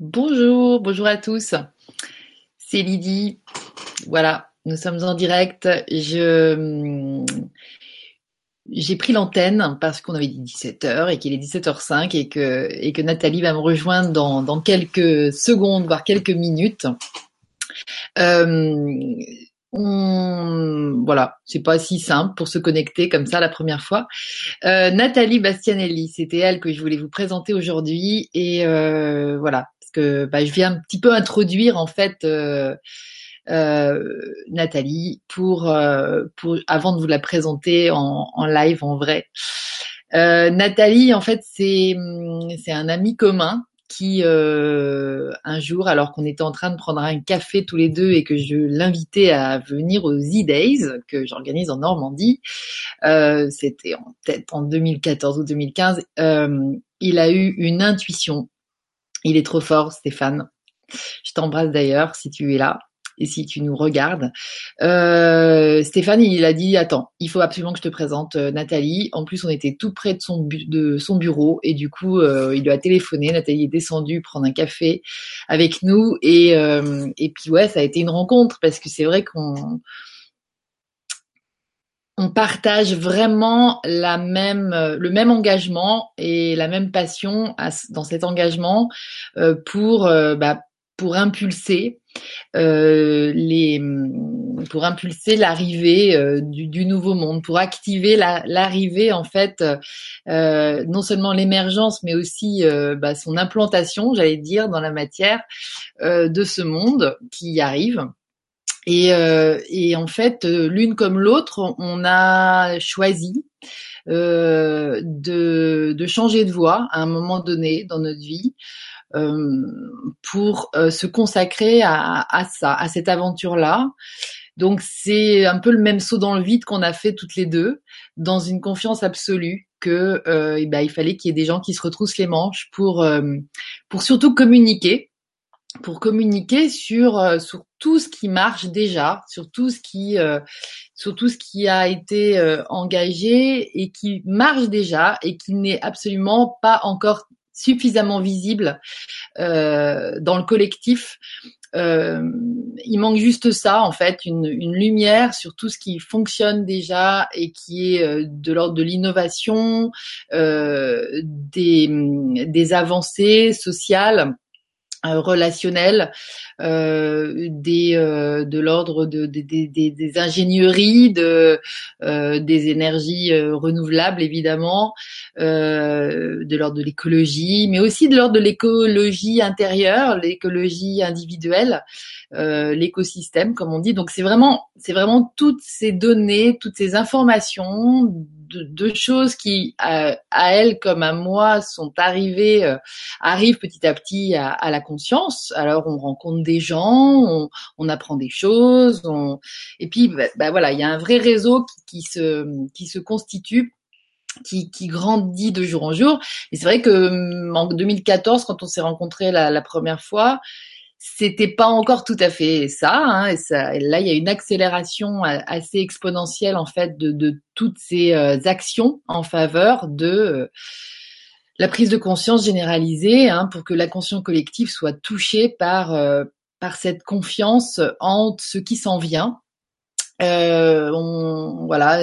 Bonjour, bonjour à tous. C'est Lydie. Voilà, nous sommes en direct. Je j'ai pris l'antenne parce qu'on avait dit 17h et qu'il est 17h05 et que et que Nathalie va me rejoindre dans dans quelques secondes voire quelques minutes. Euh, on, voilà, c'est pas si simple pour se connecter comme ça la première fois. Euh, Nathalie Bastianelli, c'était elle que je voulais vous présenter aujourd'hui et euh, voilà, parce que bah, je viens un petit peu introduire en fait euh, euh Nathalie pour pour avant de vous la présenter en, en live en vrai. Nathalie, en fait, c'est c'est un ami commun qui euh, un jour, alors qu'on était en train de prendre un café tous les deux et que je l'invitais à venir aux E-Days que j'organise en Normandie, euh, c'était en tête en 2014 ou 2015, euh, il a eu une intuition. Il est trop fort, Stéphane. Je t'embrasse d'ailleurs si tu es là et si tu nous regardes. Euh, Stéphane, il a dit attends, il faut absolument que je te présente euh, Nathalie. En plus, on était tout près de son, bureau et du coup, euh, il lui a téléphoné. Nathalie est descendue prendre un café avec nous et euh, et puis ouais, ça a été une rencontre parce que c'est vrai qu'on on partage vraiment même, le même engagement et la même passion dans cet engagement pour bah, pour impulser euh, les pour impulser l'arrivée euh, du, nouveau monde, pour activer l'arrivée en fait, euh, non seulement l'émergence, mais aussi euh, bah, son implantation, j'allais dire, dans la matière euh, de ce monde qui arrive. Et, et en fait, l'une comme l'autre, on a choisi de, de changer de voie à un moment donné dans notre vie. Euh, pour euh, se consacrer à, à, ça, à cette aventure-là. Donc c'est un peu le même saut dans le vide qu'on a fait toutes les deux, dans une confiance absolue que euh, eh ben, il fallait qu'il y ait des gens qui se retroussent les manches pour euh, pour surtout communiquer, pour communiquer sur sur tout ce qui marche déjà, sur tout ce qui sur tout ce qui a été engagé et qui marche déjà et qui n'est absolument pas encore suffisamment visible euh, dans le collectif. Euh, il manque juste ça, en fait, une, une, lumière sur tout ce qui fonctionne déjà et qui est euh, de l'ordre de l'innovation, euh, des, des avancées sociales euh, relationnel, euh, des euh, de l'ordre de, des, des ingénieries, de des énergies renouvelables évidemment, de l'ordre de l'écologie, mais aussi de l'ordre de l'écologie intérieure, l'écologie individuelle, l'écosystème comme on dit. Donc c'est vraiment c'est vraiment toutes ces données, toutes ces informations de, choses qui, à, elle comme à moi, sont arrivées, euh, arrivent petit à petit à, la conscience. Alors on rencontre des gens, on, apprend des choses, et puis bah, bah, voilà, il y a un vrai réseau qui, se qui se constitue qui, grandit de jour en jour. Et c'est vrai que en 2014, quand on s'est rencontrés la, première fois, c'était pas encore tout à fait ça, hein, et ça. là, il y a une accélération assez exponentielle en fait de, toutes ces euh, actions en faveur de euh, la prise de conscience généralisée, hein, pour que la conscience collective soit touchée par euh, par cette confiance en ce qui s'en vient. On, voilà,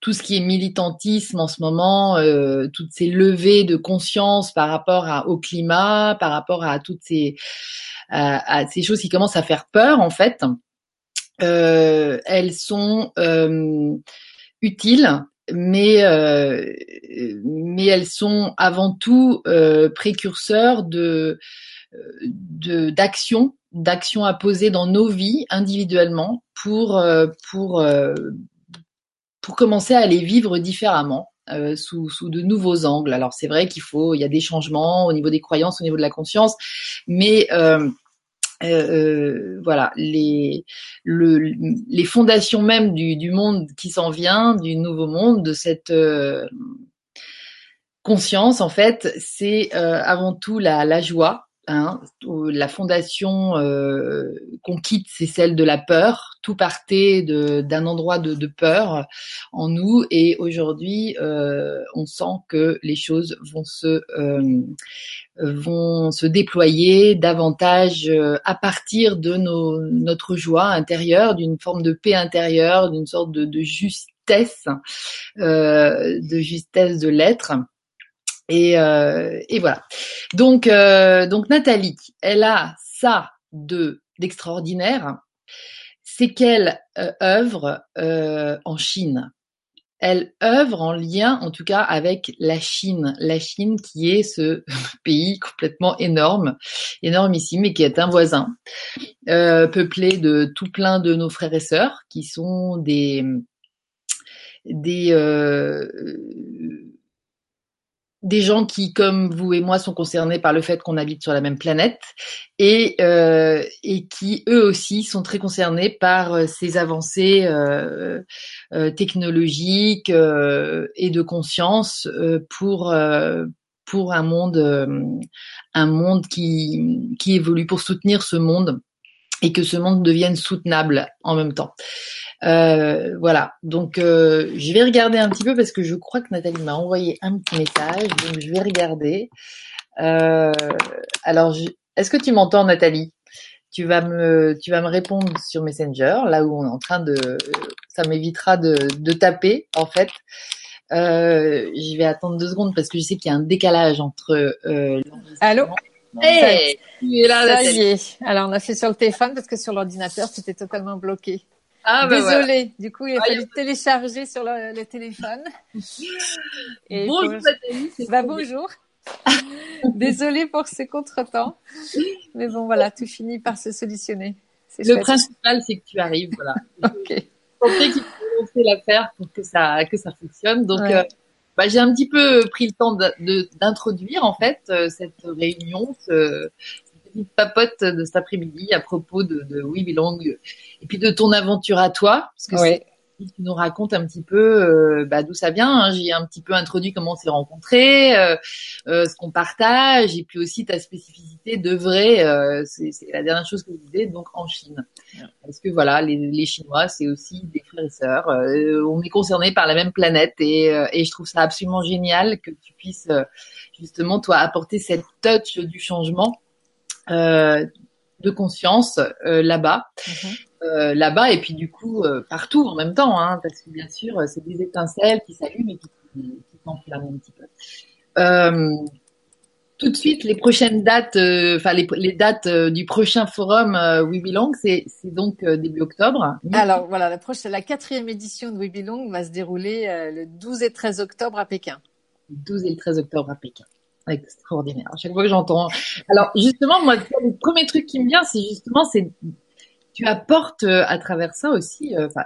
tout ce qui est militantisme en ce moment, toutes ces levées de conscience par rapport à, au climat, par rapport à toutes ces à, ces choses qui commencent à faire peur en fait, euh, elles sont euh, utiles, mais euh, mais elles sont avant tout précurseurs de d'actions d'actions à poser dans nos vies individuellement pour pour pour commencer à les vivre différemment. Euh, sous, sous, de nouveaux angles. Alors c'est vrai qu'il faut, il y a des changements au niveau des croyances, au niveau de la conscience, mais euh, euh, voilà, les, le, les fondations même du, du monde qui s'en vient, du nouveau monde, de cette conscience, en fait, c'est avant tout la joie, Hein, la fondation euh, qu'on quitte, c'est celle de la peur. Tout partait d'un endroit de, peur en nous, et aujourd'hui, euh, on sent que les choses vont se euh, vont se déployer davantage euh, à partir de nos, notre joie intérieure, d'une forme de paix intérieure, d'une sorte de, de justesse, euh, de justesse de l'être. Et, euh, et voilà. Donc, euh, donc Nathalie, elle a ça de d'extraordinaire, c'est qu'elle euh, œuvre euh, en Chine. Elle œuvre en lien, en tout cas, avec la Chine. La Chine qui est ce pays complètement énorme, énormissime, et qui est un voisin, euh, peuplé de tout plein de nos frères et sœurs, qui sont des des euh, des gens qui, comme vous et moi, sont concernés par le fait qu'on habite sur la même planète et, euh, qui, eux aussi, sont très concernés par euh, ces avancées euh, technologiques et de conscience pour pour un monde un monde qui qui évolue pour soutenir ce monde et que ce monde devienne soutenable en même temps. Euh, voilà, donc euh, je vais regarder un petit peu parce que je crois que Nathalie m'a envoyé un petit message, donc je vais regarder. Euh, alors, est-ce que tu m'entends, Nathalie? Tu vas me, tu vas me répondre sur Messenger, là où on est en train de, ça m'évitera de, de taper en fait. Euh, je vais attendre deux secondes parce que je sais qu'il y a un décalage entre. Euh, Allô? Hey, tu es là, ça y est. Alors on a fait sur le téléphone parce que sur l'ordinateur c'était totalement bloqué. Ah, bah Désolée. Voilà. Du coup, il a fallu télécharger sur le, le téléphone. Et bonjour, pour... bah, bonjour. Désolée pour ce contretemps. Mais bon, voilà, tout finit par se solutionner. Le chouette. principal, c'est que tu arrives, voilà. ok. Qu'il faut lancer l'affaire pour que ça, que ça fonctionne. Donc, ouais. euh, bah, j'ai un petit peu pris le temps d'introduire, en fait, euh, cette réunion, ce, petite papote de cet après-midi à propos de, de We Belong et puis de ton aventure à toi, parce que ouais. Tu nous racontes un petit peu euh, bah, d'où ça vient. Hein. J'ai un petit peu introduit comment on s'est rencontrés, euh, euh, ce qu'on partage, et puis aussi ta spécificité de vrai. Euh, c'est la dernière chose que je disais, donc en Chine. Parce que voilà, les, les Chinois, c'est aussi des frères et sœurs. Euh, on est concernés par la même planète, et, euh, et je trouve ça absolument génial que tu puisses justement toi apporter cette touch du changement euh, de conscience euh, là-bas, mm-hmm. Euh, là-bas et puis du coup partout en même temps, hein, parce que bien sûr c'est des étincelles qui s'allument et qui, s'enflamment un petit peu. tout de suite, les prochaines dates, enfin les, les, dates du prochain forum We Belong, c'est donc début octobre. Alors voilà, la, prochaine, la quatrième édition de We Belong va se dérouler le 12 et 13 octobre à Pékin. Le 12 et le 13 octobre à Pékin extraordinaire. À chaque fois que j'entends. Alors justement, moi, le premier truc qui me vient, c'est justement, c'est tu apportes euh, à travers ça aussi. Euh, enfin,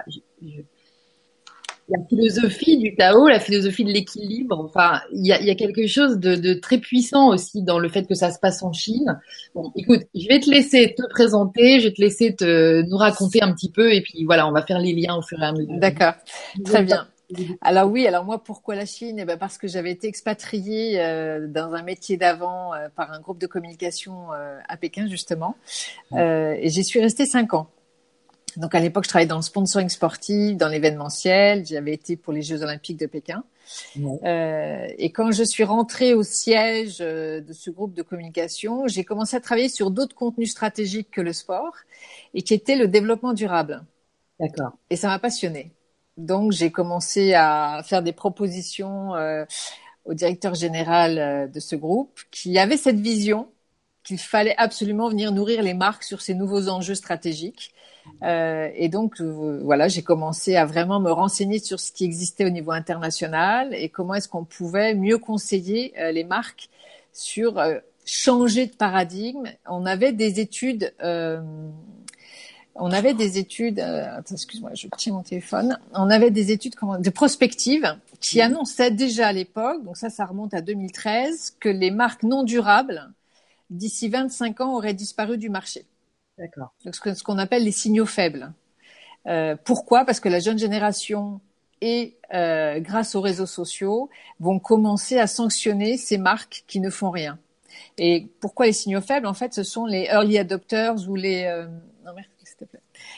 la philosophie du Tao, la philosophie de l'équilibre. Enfin, il y a, y a, quelque chose de, de, très puissant aussi dans le fait que ça se passe en Chine. Bon, écoute, je vais te laisser te présenter, je vais te laisser te nous raconter un petit peu, et puis voilà, on va faire les liens au fur et à mesure. D'accord, très bien. Alors oui, alors moi pourquoi la Chine? Eh ben parce que j'avais été expatriée euh, dans un métier d'avant euh, par un groupe de communication euh, à Pékin justement, et j'y suis restée cinq ans. Donc à l'époque, je travaillais dans le sponsoring sportif, dans l'événementiel. J'avais été pour les Jeux Olympiques de Pékin. Ouais. et quand je suis rentrée au siège de ce groupe de communication, j'ai commencé à travailler sur d'autres contenus stratégiques que le sport, et qui était le développement durable. D'accord. Et ça m'a passionnée. Donc, j'ai commencé à faire des propositions euh, au directeur général euh, de ce groupe qui avait cette vision qu'il fallait absolument venir nourrir les marques sur ces nouveaux enjeux stratégiques. Euh, et donc, euh, voilà, j'ai commencé à vraiment me renseigner sur ce qui existait au niveau international et comment est-ce qu'on pouvait mieux conseiller euh, les marques sur changer de paradigme. On avait des études on avait des études, euh, excuse-moi, je tiens mon téléphone. On avait des études comment, de prospective qui annonçaient déjà à l'époque, donc ça, ça remonte à 2013, que les marques non durables d'ici 25 ans auraient disparu du marché. D'accord. Donc ce qu'on appelle les signaux faibles. Euh, pourquoi? Parce que la jeune génération et euh, grâce aux réseaux sociaux vont commencer à sanctionner ces marques qui ne font rien. Et pourquoi les signaux faibles? En fait, ce sont les early adopters ou les euh, non.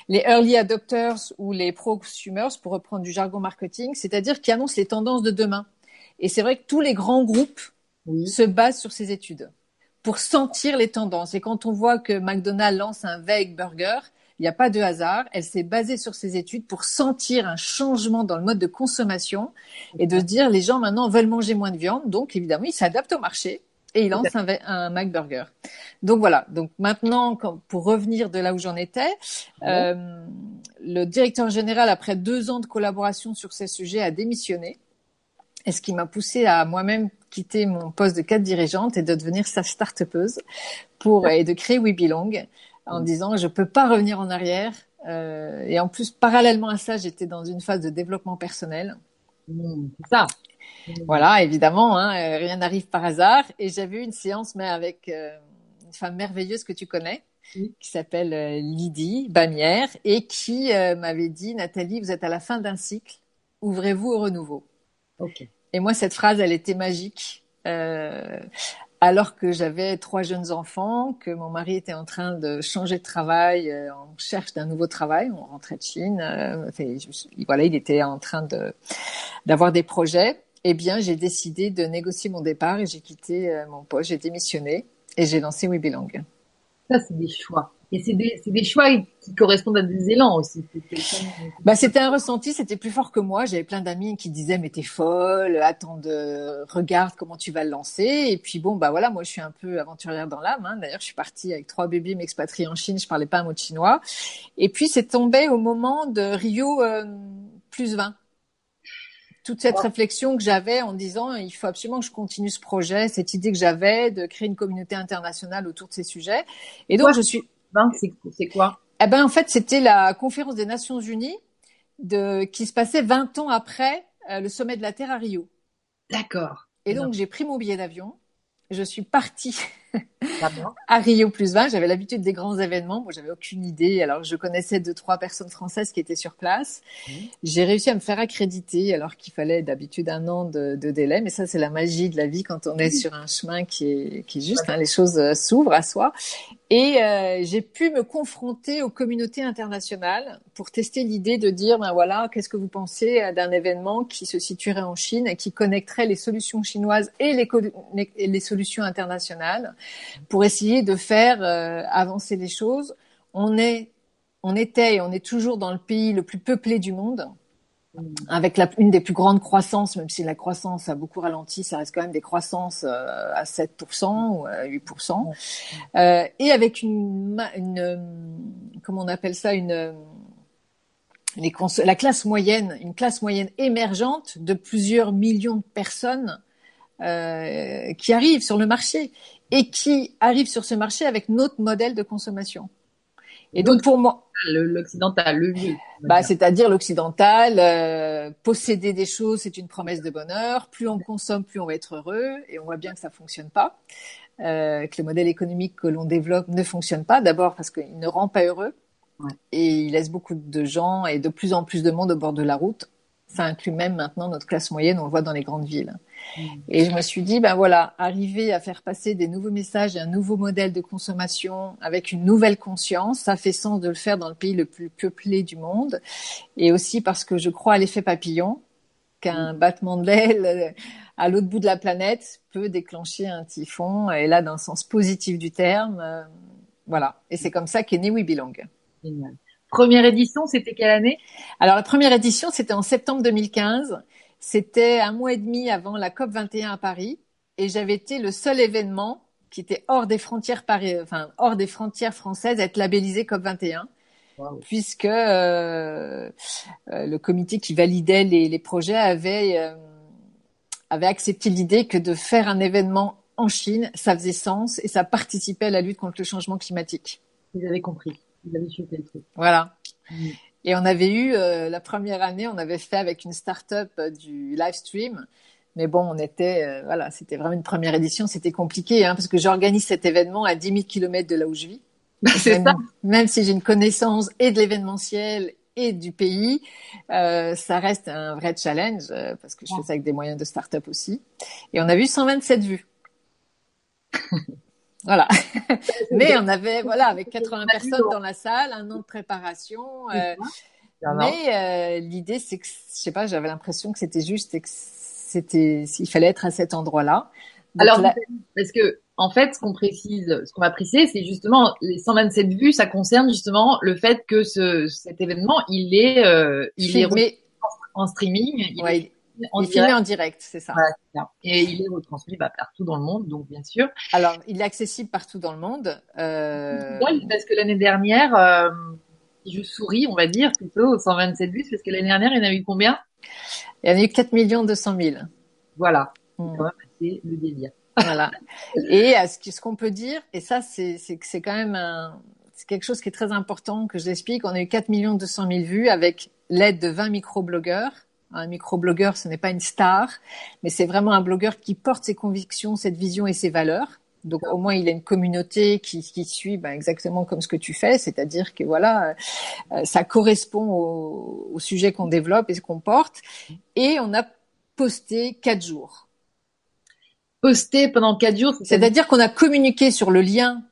Les early adopters ou les prosumers, pour reprendre du jargon marketing, c'est-à-dire qui annoncent les tendances de demain. Et c'est vrai que tous les grands groupes se basent sur ces études pour sentir les tendances. Et quand on voit que McDonald's lance un vegan burger, il n'y a pas de hasard. Elle s'est basée sur ces études pour sentir un changement dans le mode de consommation et de dire les gens maintenant veulent manger moins de viande. Donc évidemment, ils s'adaptent au marché et ils lancent un, un McBurger. Donc voilà. Donc maintenant, pour revenir de là où j'en étais, euh, le directeur général, après deux ans de collaboration sur ces sujets, a démissionné. Et ce qui m'a poussé à moi-même quitter mon poste de cadre dirigeante et de devenir sa start-upeuse pour et de créer We Belong en mm. disant je peux pas revenir en arrière. Euh, et en plus, parallèlement à ça, j'étais dans une phase de développement personnel. Mm, ça. Voilà, évidemment, hein, euh, rien n'arrive par hasard. Et j'avais eu une séance mais avec euh, une femme merveilleuse que tu connais, qui s'appelle euh, Lydie Bamière, et qui m'avait dit, Nathalie, vous êtes à la fin d'un cycle, ouvrez-vous au renouveau. Okay. Et moi, cette phrase, elle était magique. Euh, alors que j'avais trois jeunes enfants, que mon mari était en train de changer de travail, euh, en cherche d'un nouveau travail, on rentrait de Chine, euh, voilà, il était en train de d'avoir des projets. Eh bien, j'ai décidé de négocier mon départ et j'ai quitté euh, mon poste, j'ai démissionné et j'ai lancé We Belong. Ça, c'est des choix. Et c'est des, des, choix qui correspondent à des élans aussi. Bah, c'était un ressenti, c'était plus fort que moi. J'avais plein d'amis qui disaient mais t'es folle, attends de regarde comment tu vas le lancer. Et puis bon bah voilà, moi je suis un peu aventurière dans l'âme. Hein. D'ailleurs je suis partie avec trois bébés m'expatrier en Chine, je parlais pas un mot de chinois. Et puis c'est tombé au moment de Rio euh, plus 20 toute cette réflexion que j'avais en disant il faut absolument que je continue ce projet, cette idée que j'avais de créer une communauté internationale autour de ces sujets. Et donc je suis c'est quoi? Eh ben en fait, c'était la conférence des Nations Unies de qui se passait 20 ans après euh, le sommet de la Terre à Rio. D'accord. Et donc j'ai pris mon billet d'avion, je suis partie à Rio plus 20. J'avais l'habitude des grands événements. Moi, j'avais aucune idée. Alors, je connaissais deux, trois personnes françaises qui étaient sur place. Mmh. J'ai réussi à me faire accréditer alors qu'il fallait d'habitude un an de, de, délai. Mais ça, c'est la magie de la vie quand on est sur un chemin qui est, qui est juste, hein, les choses euh, s'ouvrent à soi. Et euh, j'ai pu me confronter aux communautés internationales pour tester l'idée de dire, ben voilà, qu'est-ce que vous pensez euh, d'un événement qui se situerait en Chine et qui connecterait les solutions chinoises et les, solutions internationales pour essayer de faire euh, avancer les choses. On est, on était et on est toujours dans le pays le plus peuplé du monde, avec la, une des plus grandes croissances, même si la croissance a beaucoup ralenti, ça reste quand même des croissances euh, à 7% ou à 8%, euh, et avec une, une, comment on appelle ça, une les la classe moyenne, une classe moyenne émergente de plusieurs millions de personnes euh, qui arrivent sur le marché et qui arrivent sur ce marché avec notre modèle de consommation. Et donc, pour moi, l'occidental, le vieux. Bah, c'est-à-dire l'occidental, euh, posséder des choses, c'est une promesse de bonheur. Plus on consomme, plus on va être heureux. Et on voit bien que ça fonctionne pas, euh, que le modèle économique que l'on développe ne fonctionne pas. D'abord parce qu'il ne rend pas heureux ouais. et il laisse beaucoup de gens et de plus en plus de monde au bord de la route. Ça inclut même maintenant notre classe moyenne, on le voit dans les grandes villes. Et je me suis dit, ben voilà, arriver à faire passer des nouveaux messages et un nouveau modèle de consommation avec une nouvelle conscience, ça fait sens de le faire dans le pays le plus peuplé du monde. Et aussi parce que je crois à l'effet papillon, qu'un mm. battement de l'aile euh, à l'autre bout de la planète peut déclencher un typhon, et là, d'un sens positif du terme. Euh, voilà. Et c'est comme ça qu'est né We Belong. Génial. Première édition, c'était quelle année? Alors la première édition, c'était en septembre 2015. C'était un mois et demi avant la COP 21 à Paris et j'avais été le seul événement qui était hors des frontières enfin hors des frontières françaises à être labellisé COP 21. Puisque euh, euh, le comité qui validait les, les projets avait euh, avait accepté l'idée que de faire un événement en Chine, ça faisait sens et ça participait à la lutte contre le changement climatique. Vous avez compris, vous avez chopé le truc. Voilà. Mm. Et on avait eu euh, la première année, on avait fait avec une start-up euh, du live stream. Mais bon, on était, euh, voilà, c'était vraiment une première édition, c'était compliqué, hein, parce que j'organise cet événement à 10 000 kilomètres de là où je vis. C'est ça. Même si j'ai une connaissance et de l'événementiel et du pays, euh, ça reste un vrai challenge parce que je fais ça avec des moyens de start-up aussi. Et on a vu 127 vues. Voilà. mais on avait, voilà, avec 80 personnes dans la salle, un an de préparation. Euh, mais euh, l'idée, c'est que, je sais pas, j'avais l'impression que c'était juste et que c'était, il fallait être à cet endroit-là. Alors, parce que, en fait, ce qu'on précise, ce qu'on va préciser, c'est justement les 127 vues, ça concerne justement le fait que ce, cet événement, il est, euh, il est en streaming. Il est en il est filmé en direct, c'est ça. Et il est retransmis bah, partout dans le monde, donc bien sûr. Alors, il est accessible partout dans le monde. Euh... parce que l'année dernière, euh, je souris, on va dire, plutôt aux 127 vues, parce que l'année dernière, il y en a eu combien? Il y en a eu 4 200 000. Voilà, hmm. c'est quand même assez le délire. Voilà. Et euh, ce qu'on peut dire, et ça, c'est c'est quand même un, c'est quelque chose qui est très important que je l'explique. On a eu 4 200 000 vues avec l'aide de 20 micro-blogueurs un micro-blogueur, ce n'est pas une star, mais c'est vraiment un blogueur qui porte ses convictions, cette vision et ses valeurs. Donc au moins il a une communauté qui, qui suit ben, exactement comme ce que tu fais, c'est-à-dire que voilà, euh, ça correspond au, au sujet qu'on développe et ce qu'on porte. Et on a posté quatre jours. Posté pendant quatre jours, c'est-à-dire qu'on a communiqué sur le lien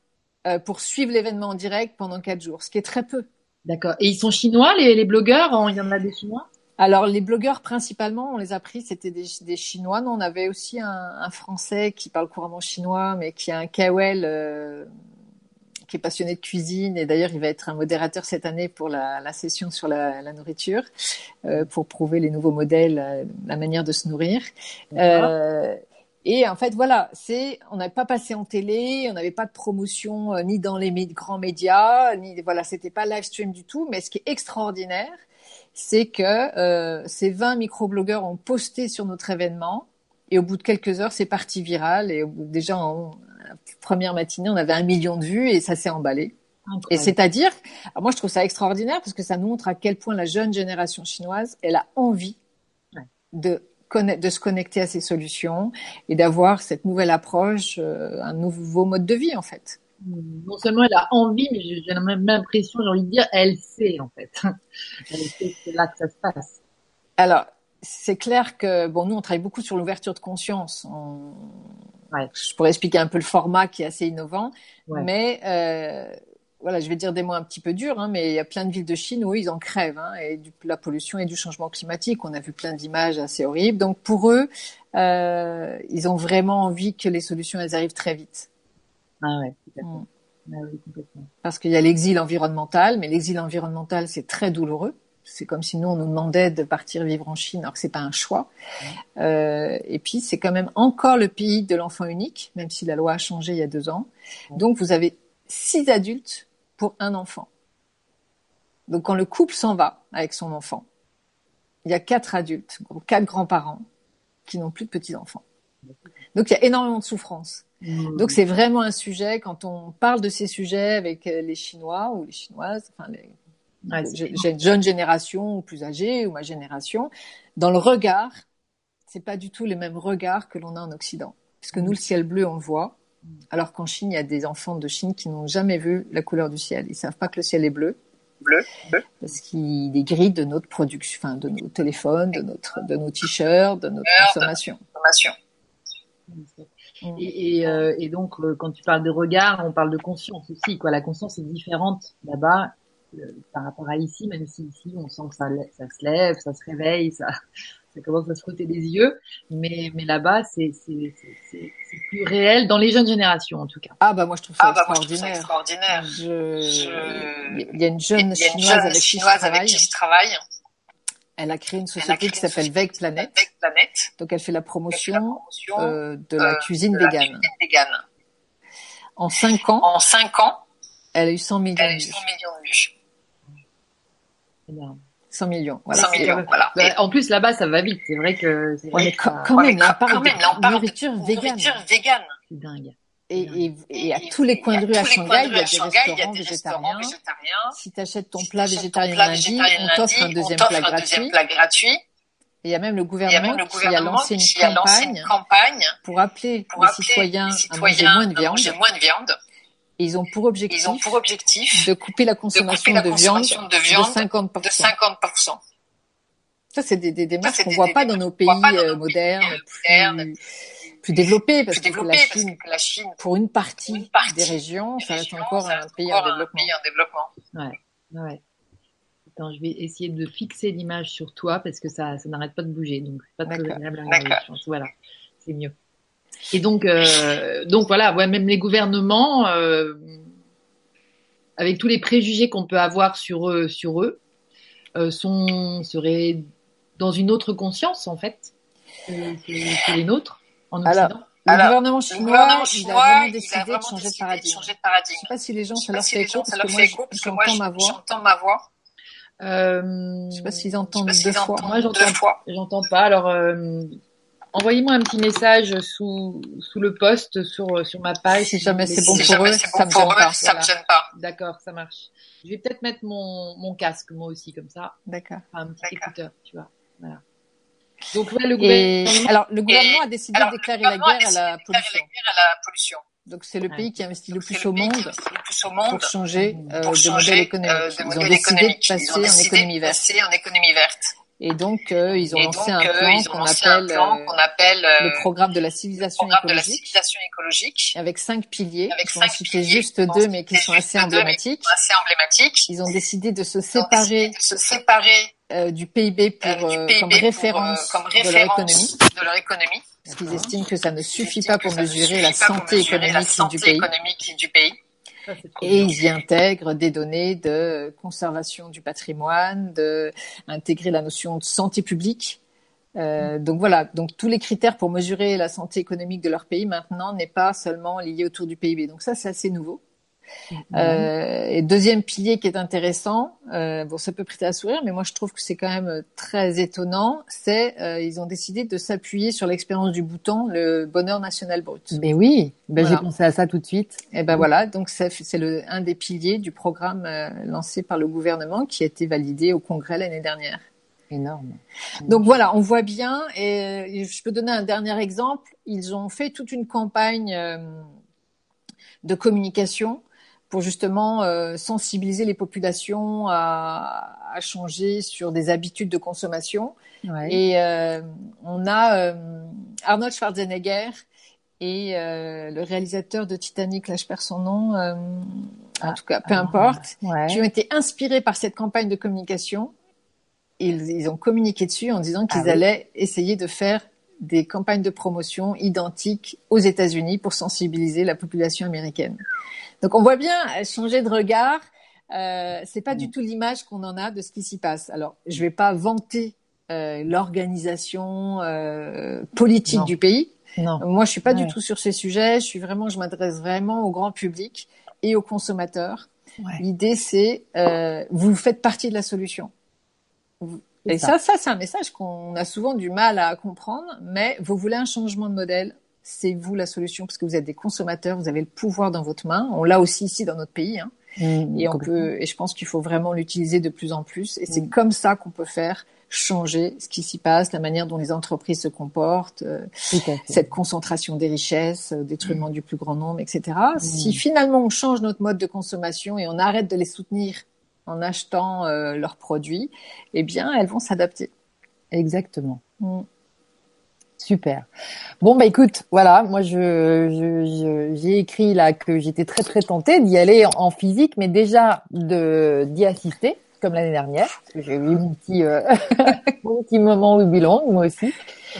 euh, pour suivre l'événement en direct pendant quatre jours, ce qui est très peu. D'accord. Et ils sont chinois les, les blogueurs? Il y en a des chinois? Alors les blogueurs principalement, on les a pris, c'était des, des, Chinois. Non, on avait aussi un, un, Français qui parle couramment chinois, mais qui a un KOL euh, qui est passionné de cuisine. Et d'ailleurs, il va être un modérateur cette année pour la, la session sur la, la nourriture, euh, pour prouver les nouveaux modèles, euh, la manière de se nourrir. Euh, et en fait, voilà, c'est, on n'avait pas passé en télé, on n'avait pas de promotion ni dans les grands médias, ni voilà, c'était pas live stream du tout. Mais ce qui est extraordinaire, c'est que euh, ces 20 microblogueurs ont posté sur notre événement et au bout de quelques heures, c'est parti viral et au bout, déjà en première matinée, on avait un million de vues et ça s'est emballé. Et c'est-à-dire, moi je trouve ça extraordinaire parce que ça nous montre à quel point la jeune génération chinoise, elle a envie de de se connecter à ces solutions et d'avoir cette nouvelle approche, euh, un nouveau mode de vie en fait non seulement elle a envie, mais j'ai même impression, j'ai envie de dire, elle sait en fait. elle sait que c'est là que ça se passe. Alors, c'est clair que bon, nous on travaille beaucoup sur l'ouverture de conscience. Ouais. Je pourrais expliquer un peu le format qui est assez innovant, mais euh, voilà, je vais dire des mots un petit peu durs, hein, mais il y a plein de villes de Chine où ils en crèvent, hein, et du, la pollution et du changement climatique. On a vu plein d'images assez horribles. Donc pour eux, euh, ils ont vraiment envie que les solutions elles arrivent très vite. Ah ouais, mm. ah Parce qu'il y a l'exil environnemental, mais l'exil environnemental, c'est très douloureux. C'est comme si nous, on nous demandait de partir vivre en Chine, alors que c'est pas un choix. Euh, et puis, c'est quand même encore le pays de l'enfant unique, même si la loi a changé il y a deux ans. Donc, vous avez six adultes pour un enfant. Donc, quand le couple s'en va avec son enfant, il y a quatre adultes, quatre grands-parents qui n'ont plus de petits-enfants. Donc, il y a énormément de souffrance. Mmh. Donc c'est vraiment un sujet quand on parle de ces sujets avec euh, les Chinois ou les Chinoises, enfin les j'ai une jeune génération ou plus âgée ou ma génération, dans le regard, c'est pas du tout le même regard que l'on a en Occident. Parce que nous, le ciel bleu, on le voit, alors qu'en Chine, il y a des enfants de Chine qui n'ont jamais vu la couleur du ciel. Ils savent pas que le ciel est bleu. Bleu. Parce qu'il est gris de notre production, enfin, de nos téléphones, de notre, de nos t-shirts, de notre consommation. Mm. Et, euh, et, donc, euh, quand tu parles de regard, on parle de conscience aussi. Quoi. La conscience est différente là-bas euh, par rapport à ici, même si ici, on sent que ça, ça se lève, ça se réveille, ça, ça commence à se frotter les yeux. Mais, mais là-bas, c'est, c'est, c'est, plus réel dans les jeunes générations, en tout cas. Ah bah moi, je trouve ça, ah, bah, extraordinaire. extraordinaire. Je... Il y a une jeune chinoise, avec, qui avec qui je travaille elle a créé une société qui s'appelle Veg Planet. Donc elle fait la promotion, euh, de la euh, cuisine végane. En cinq ans. En cinq ans. Elle a eu 100 millions de vues. 100 millions. Voilà. 100 millions, voilà. Bah, en plus, là-bas, ça va vite. C'est vrai que. Ouais, mais quand, quand, même, là, on parle de nourriture végane. végane. C'est dingue. Et, et, et, à tous les coins de rue à Shanghai, il y a des restaurants végétariens. Si tu achètes ton plat végétarien lundi, on t'offre un deuxième plat gratuit. Et il y a même le gouvernement, qui a lancé une, campagne, pour appeler les citoyens, à manger moins de viande. Et ils ont pour objectif, de couper la consommation, de, viande de, 50%. Ça, c'est des, des démarches qu'on voit pas dans nos pays modernes, plus développé parce, que, la Chine, la Chine, pour une partie, des régions, ça reste encore un pays en développement. Ouais, ouais. Attends, je vais essayer de fixer l'image sur toi parce que ça, ça n'arrête pas de bouger, donc c'est pas très agréable à regarder. Voilà, c'est mieux. Et donc, euh, donc voilà, ouais, même les gouvernements, euh, avec tous les préjugés qu'on peut avoir sur eux, sur eux, euh, sont seraient dans une autre conscience en fait que, que les nôtres en Occident. Alors, le gouvernement chinois, il a vraiment décidé, de, changer de paradigme. Je ne sais pas si les gens, ça leur fait écho, parce que moi, j'entends ma voix. J'entends ma voix. Euh, je sais pas s'ils entendent deux fois. Moi, j'entends, j'entends pas. Alors, euh, envoyez-moi un petit message sous, sous le post sur, sur ma page. Si jamais c'est bon pour eux, ça me gêne pas. Ça me gêne pas. D'accord, ça marche. Je vais peut-être mettre mon, mon casque, moi aussi, comme ça. D'accord. un petit écouteur, tu vois. Voilà. Donc, ouais, le gouvernement, alors, le gouvernement a décidé de déclarer la guerre à la pollution. Donc c'est le pays qui investit le plus, au, monde pour changer, euh, de modèle économique. Euh, ils ont décidé de passer en économie verte. Et donc, euh, ils ont lancé un plan qu'on appelle, le programme de la civilisation écologique, avec cinq piliers. Avec je vais en citer juste deux, mais qui sont assez emblématiques. Ils ont décidé de se séparer, du PIB pour, comme référence, de leur économie parce qu'ils estiment que ça ne suffit pas pour mesurer la santé économique du pays. Et ils y intègrent des données de conservation du patrimoine, de intégrer la notion de santé publique. Euh, donc voilà, donc tous les critères pour mesurer la santé économique de leur pays maintenant n'est pas seulement lié autour du PIB. Donc ça, c'est assez nouveau. Euh, et deuxième pilier qui est intéressant, euh, bon, ça peut prêter à sourire, mais moi je trouve que c'est quand même très étonnant, c'est euh, ils ont décidé de s'appuyer sur l'expérience du bouton, le bonheur national brut. Mais oui, ben, j'ai pensé à ça tout de suite. Et ben voilà, donc c'est le un des piliers du programme euh, lancé par le gouvernement qui a été validé au Congrès l'année dernière. Énorme. Donc voilà, on voit bien. Et je peux donner un dernier exemple. Ils ont fait toute une campagne de communication pour justement euh, sensibiliser les populations à, à, changer sur des habitudes de consommation. Ouais. Et euh, on a euh, Arnold Schwarzenegger et euh, le réalisateur de Titanic, là je perds son nom, euh, en ah, tout cas peu ah, importe, ouais. qui ont été inspirés par cette campagne de communication. Ils, ils ont communiqué dessus en disant qu'ils ah, allaient oui. essayer de faire des campagnes de promotion identiques aux États-Unis pour sensibiliser la population américaine. Donc on voit bien euh, changer de regard. Euh, c'est pas du mm. tout l'image qu'on en a de ce qui s'y passe. Alors je vais pas vanter euh, l'organisation euh, politique non. du pays. Non. Moi je suis pas ouais. du tout sur ces sujets. Je suis vraiment, je m'adresse vraiment au grand public et aux consommateurs. Ouais. L'idée c'est euh, vous faites partie de la solution. Et ça, ça, ça c'est un message qu'on a souvent du mal à comprendre, mais vous voulez un changement de modèle, c'est vous la solution parce que vous êtes des consommateurs, vous avez le pouvoir dans votre main. On l'a aussi ici dans notre pays, hein. mmh, et on peut. Et je pense qu'il faut vraiment l'utiliser de plus en plus. Et mmh. c'est comme ça qu'on peut faire changer ce qui s'y passe, la manière dont les entreprises se comportent, euh, cette concentration des richesses, euh, détruitement mmh. du plus grand nombre, etc. Si finalement on change notre mode de consommation et on arrête de les soutenir en achetant euh, leurs produits, eh bien elles vont s'adapter. Exactement. Super. Bon bah écoute, voilà, moi je, j'ai écrit là que j'étais très très tentée d'y aller en, physique, mais déjà de d'y assister comme l'année dernière. J'ai eu mon petit euh, mon petit moment où bilan moi aussi.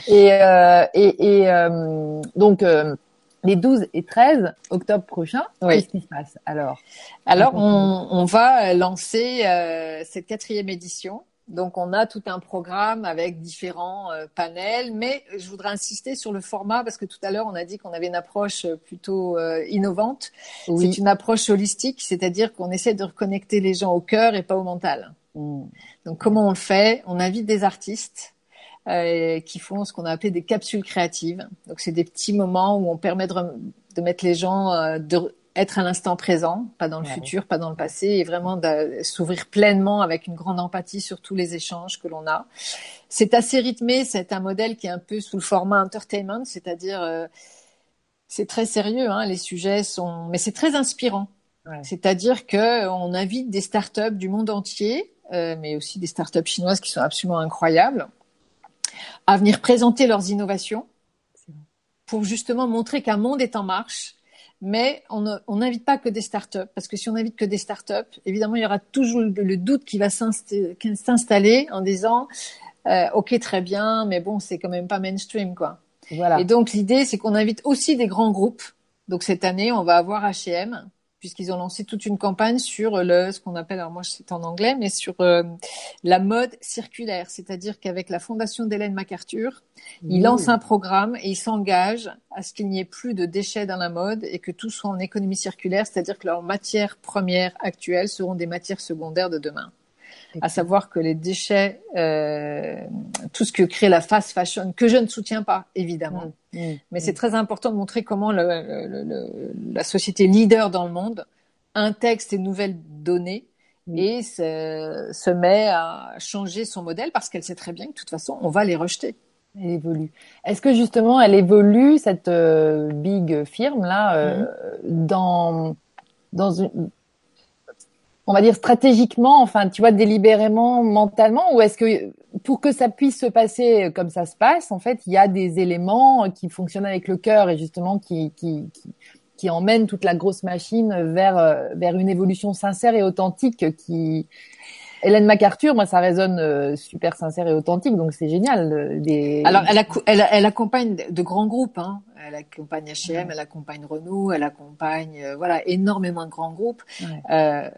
Et euh, et, et euh, donc euh, les 12 et 13 octobre prochain, oui. qu'est-ce qui se passe alors? Alors on, on va lancer euh, cette quatrième édition donc on a tout un programme avec différents euh, panels, mais je voudrais insister sur le format parce que tout à l'heure on a dit qu'on avait une approche euh, plutôt euh, innovante. Oui. C'est une approche holistique, c'est-à-dire qu'on essaie de reconnecter les gens au cœur et pas au mental. Mm. Donc comment on le fait? On invite des artistes euh, qui font ce qu'on a appelé des capsules créatives. Donc c'est des petits moments où on permet de, de mettre les gens euh, de être à l'instant présent, pas dans le ouais. futur, pas dans le passé, et vraiment s'ouvrir pleinement avec une grande empathie sur tous les échanges que l'on a. C'est assez rythmé, c'est un modèle qui est un peu sous le format entertainment, c'est-à-dire euh, c'est très sérieux, hein, les sujets sont, mais c'est très inspirant. Ouais. C'est-à-dire que on invite des startups du monde entier, euh, mais aussi des startups chinoises qui sont absolument incroyables, à venir présenter leurs innovations pour justement montrer qu'un monde est en marche. Mais on n'invite pas que des startups, parce que si on n'invite que des startups, évidemment, il y aura toujours le, doute qui va s'installer en disant, euh, ok, très bien, mais bon, c'est quand même pas mainstream, quoi. Voilà. Et donc l'idée, c'est qu'on invite aussi des grands groupes. Donc cette année, on va avoir H&M, puisqu'ils ont lancé toute une campagne sur le ce qu'on appelle alors moi c'est en anglais mais sur euh, la mode circulaire. C'est-à-dire qu'avec la fondation d'Hélène MacArthur ils lancent un programme et ils s'engagent à ce qu'il n'y ait plus de déchets dans la mode et que tout soit en économie circulaire c'est-à-dire que leurs matières premières actuelles seront des matières secondaires de demain à savoir que les déchets, euh, tout ce que crée la fast fashion, que je ne soutiens pas évidemment, mm. Mm. mais c'est mm. très important de montrer comment le, le, le, la société leader dans le monde intègre ces nouvelles données et se, se, met à changer son modèle parce qu'elle sait très bien que de toute façon on va les rejeter. Elle évolue. Est-ce que justement elle évolue cette euh, big firme là euh, dans dans une on va dire stratégiquement, enfin, tu vois, délibérément, mentalement, ou est-ce que pour que ça puisse se passer comme ça se passe, en fait, il y a des éléments qui fonctionnent avec le cœur et justement qui, qui, qui, emmènent toute la grosse machine vers euh, vers une évolution sincère et authentique qui Hélène MacArthur, moi, ça résonne euh, super sincère et authentique, donc c'est génial. Des... Alors, elle, elle, elle, accompagne de grands groupes. Hein. Elle accompagne H&M, elle accompagne Renault, elle accompagne euh, voilà énormément de grands groupes. Euh,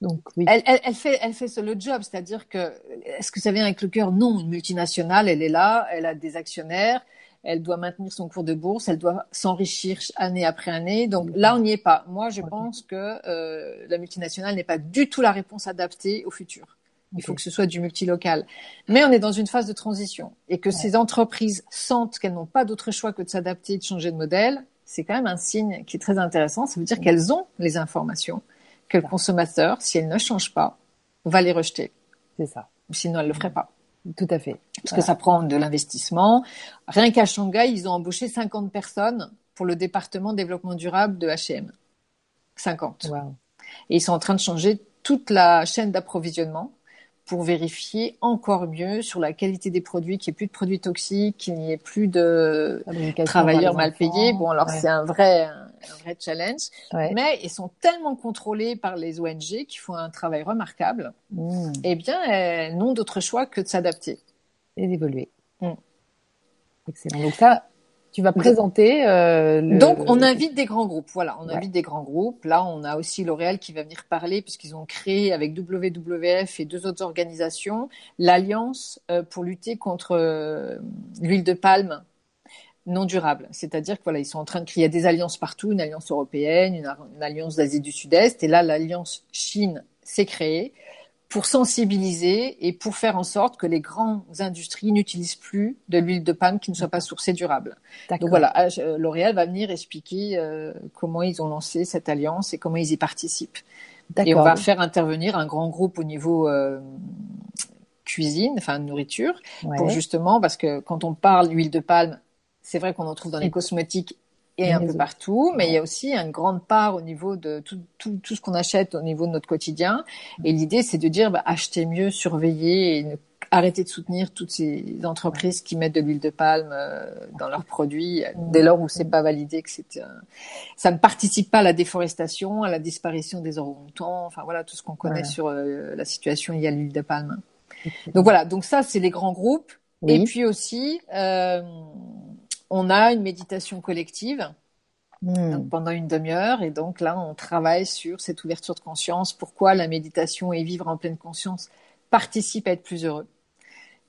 donc, oui. elle, elle, elle, fait, elle fait le job, c'est-à-dire que est-ce que ça vient avec le cœur? Non, une multinationale, elle est là, elle a des actionnaires, elle doit maintenir son cours de bourse, elle doit s'enrichir année après année. Donc là, on n'y est pas. Moi, je pense que euh, la multinationale n'est pas du tout la réponse adaptée au futur. Il faut que ce soit du multilocal. Mais on est dans une phase de transition et que ces entreprises sentent qu'elles n'ont pas d'autre choix que de s'adapter, de changer de modèle. C'est quand même un signe qui est très intéressant. Ça veut dire qu'elles ont les informations que le consommateur, si elle ne change pas, va les rejeter. C'est ça. Sinon, elle le ferait pas. Tout à fait. Parce que ça prend de l'investissement. Rien qu'à Shanghai, ils ont embauché 50 personnes pour le département développement durable de H&M. 50. Et ils sont en train de changer toute la chaîne d'approvisionnement pour vérifier encore mieux sur la qualité des produits, qu'il n'y ait plus de produits toxiques, qu'il n'y ait plus de travailleurs mal payés. Bon, alors c'est un vrai, un vrai challenge. Mais ils sont tellement contrôlés par les ONG qui font un travail remarquable. Mmh. Eh bien, elles n'ont d'autre choix que de s'adapter. Et d'évoluer. Mmh. Excellent. Donc ça, tu vas présenter. Euh, le... Donc, on invite des grands groupes. Voilà, on invite des grands groupes. Là, on a aussi L'Oréal qui va venir parler puisqu'ils ont créé avec WWF et deux autres organisations l'alliance euh, pour lutter contre euh, l'huile de palme non durable. C'est-à-dire que voilà, ils sont en train de créer des alliances partout, une alliance européenne, une, une alliance d'Asie du Sud-Est, et là, l'alliance Chine s'est créée pour sensibiliser et pour faire en sorte que les grandes industries n'utilisent plus de l'huile de palme qui ne soit pas sourcée durable. Donc voilà, euh, L'Oréal va venir expliquer euh, comment ils ont lancé cette alliance et comment ils y participent. Et on va faire intervenir un grand groupe au niveau euh, cuisine, enfin nourriture, pour justement parce que quand on parle d'huile de palme, c'est vrai qu'on en trouve dans les cosmétiques et un peu partout, mais il y a aussi une grande part au niveau de tout, tout, tout ce qu'on achète au niveau de notre quotidien. Et l'idée, c'est de dire, bah, achetez mieux, surveillez et ne, arrêtez de soutenir toutes ces entreprises qui mettent de l'huile de palme euh, dans leurs produits dès lors où c'est pas validé que c'est ça ne participe pas à la déforestation, à la disparition des orang-outans, enfin voilà tout ce qu'on connaît sur euh, la situation liée à l'huile de palme. Donc voilà, donc ça c'est les grands groupes. Et puis aussi, euh, on a une méditation collective hmm. pendant une demi-heure. Et donc là, on travaille sur cette ouverture de conscience, pourquoi la méditation et vivre en pleine conscience participent à être plus heureux.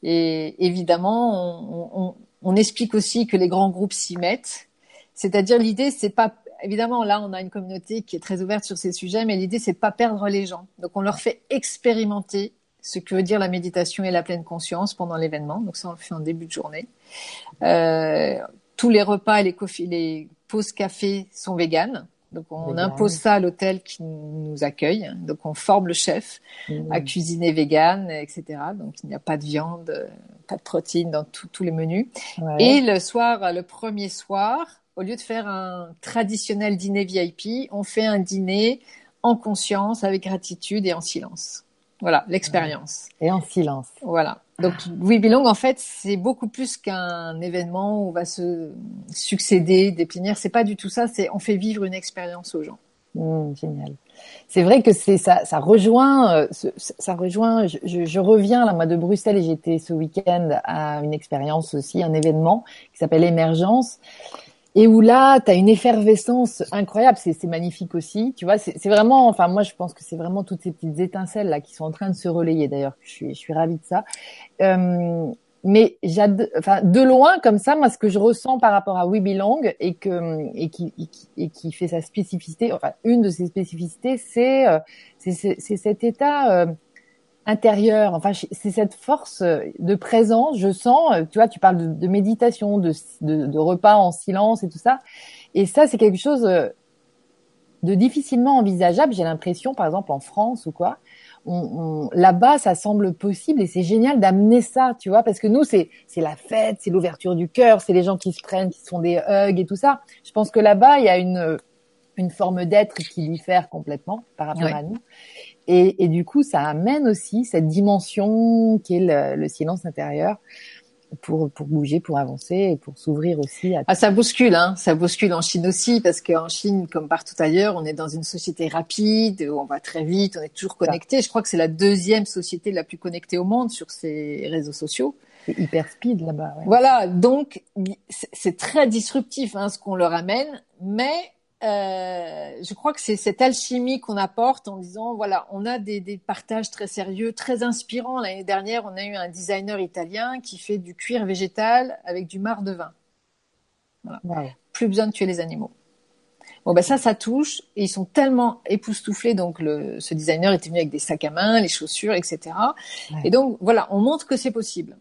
Et évidemment, on, explique aussi que les grands groupes s'y mettent. C'est-à-dire l'idée, c'est pas évidemment là, on a une communauté qui est très ouverte sur ces sujets, mais l'idée c'est pas perdre les gens. Donc on leur fait expérimenter ce que veut dire la méditation et la pleine conscience pendant l'événement. Donc ça, on le fait en début de journée. Euh, tous les repas et les, les pauses café sont véganes. Donc on impose ça à l'hôtel qui nous accueille. Donc on forme le chef mmh. à cuisiner vegan, etc. Donc il n'y a pas de viande, pas de protéines dans tous les menus. Et le soir, le premier soir, au lieu de faire un traditionnel dîner VIP, on fait un dîner en conscience, avec gratitude et en silence. Voilà, l'expérience. Et en silence. Voilà. Donc We Belong, en fait, c'est beaucoup plus qu'un événement où on va se succéder des plénières. C'est pas du tout ça. C'est on fait vivre une expérience aux gens. Mmh, génial. C'est vrai que c'est ça, ça rejoint, euh, ça rejoint. Je, je, reviens là moi de Bruxelles et j'étais ce week-end à une expérience aussi, un événement qui s'appelle Émergence et où là, tu as une effervescence incroyable. C'est magnifique aussi. Tu vois, c'est vraiment, enfin, moi, je pense que c'est vraiment toutes ces petites étincelles là qui sont en train de se relayer. D'ailleurs, je suis, je suis ravie de ça. Euh, mais enfin, de loin, comme ça, moi, ce que je ressens par rapport à We Belong et que et qui, et qui, fait sa spécificité, enfin, une de ses spécificités, c'est euh, c'est cet état. Euh, intérieur. Enfin, c'est cette force euh, de présence. Je sens, euh, tu vois, tu parles de, méditation, de, repas en silence et tout ça. Et ça, c'est quelque chose euh, de difficilement envisageable. J'ai l'impression, par exemple, en France ou quoi. Là-bas, ça semble possible et c'est génial d'amener ça, tu vois, parce que nous, c'est c'est la fête, c'est l'ouverture du cœur, c'est les gens qui se prennent, qui se font des hugs et tout ça. Je pense que là-bas, il y a une une forme d'être qui lui diffère complètement par rapport à nous. Et, et, du coup, ça amène aussi cette dimension qui est le, silence intérieur pour, pour bouger, pour avancer et pour s'ouvrir aussi. À... Ah, ça bouscule, hein. Ça bouscule en Chine aussi parce qu'en Chine, comme partout ailleurs, on est dans une société rapide où on va très vite, on est toujours connecté. Je crois que c'est la deuxième société la plus connectée au monde sur ces réseaux sociaux. C'est hyper speed là-bas. Ouais. Voilà, donc c'est très disruptif hein, ce qu'on leur amène, mais je crois que c'est cette alchimie qu'on apporte en disant voilà, on a des, des partages très sérieux, très inspirants. L'année dernière, on a eu un designer italien qui fait du cuir végétal avec du marc de vin. Voilà. Plus besoin de tuer les animaux. Bon ben ça, ça touche et ils sont tellement époustouflés. Donc le, ce designer était venu avec des sacs à main, les chaussures, etc. Et donc voilà, on montre que c'est possible.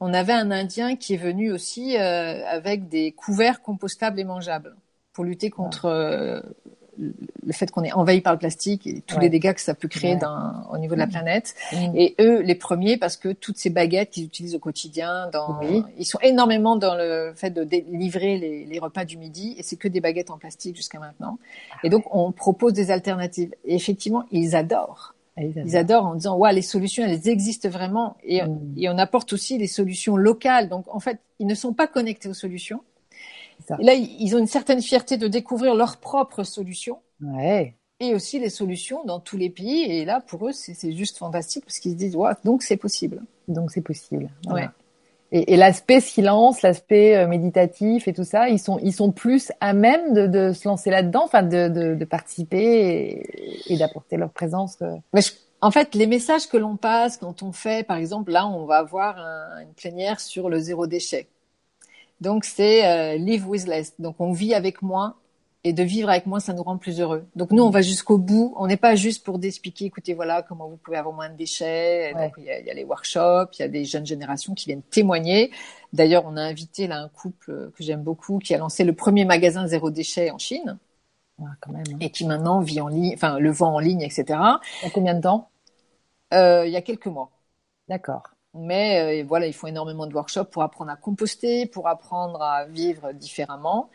On avait un Indien qui est venu aussi euh, avec des couverts compostables et mangeables pour lutter contre euh, le fait qu'on est envahi par le plastique et tous les dégâts que ça peut créer au niveau de la planète. Et eux, les premiers, parce que toutes ces baguettes qu'ils utilisent au quotidien, dans, ils sont énormément dans le fait de livrer les, repas du midi, et c'est que des baguettes en plastique jusqu'à maintenant. Et donc, on propose des alternatives. Et effectivement, ils adorent. Ah, ils adorent. en disant, ouais, les solutions, elles existent vraiment. Et, et on apporte aussi les solutions locales. Donc, en fait, ils ne sont pas connectés aux solutions là, ils ont une certaine fierté de découvrir leurs propres solutions. Ouais. Et aussi les solutions dans tous les pays. Et là, pour eux, c'est juste fantastique parce qu'ils se disent, ouais, donc c'est possible. Donc c'est possible. Ouais. Et, et l'aspect silence, l'aspect euh, méditatif et tout ça, ils sont, ils sont plus à même de, de se lancer là-dedans, enfin de, de, de, participer et, et d'apporter leur présence. Euh. En fait, les messages que l'on passe quand on fait, par exemple, là, on va avoir une plénière sur le zéro déchet. Donc c'est euh, live with less. Donc on vit avec moins et de vivre avec moins, ça nous rend plus heureux. Donc nous, on va jusqu'au bout. On n'est pas juste pour d'expliquer, écoutez, voilà comment vous pouvez avoir moins de déchets. Donc il y, a, y a, les workshops, il y a des jeunes générations qui viennent témoigner. D'ailleurs, on a invité là un couple que j'aime beaucoup qui a lancé le premier magasin zéro déchet en Chine. Ah, quand même, hein. Et qui maintenant vit en ligne, enfin le vend en ligne, etc. Il y a combien de temps? Euh, Il y a quelques mois. D'accord. Mais euh, voilà, il faut énormément de workshops pour apprendre à composter, pour apprendre à vivre différemment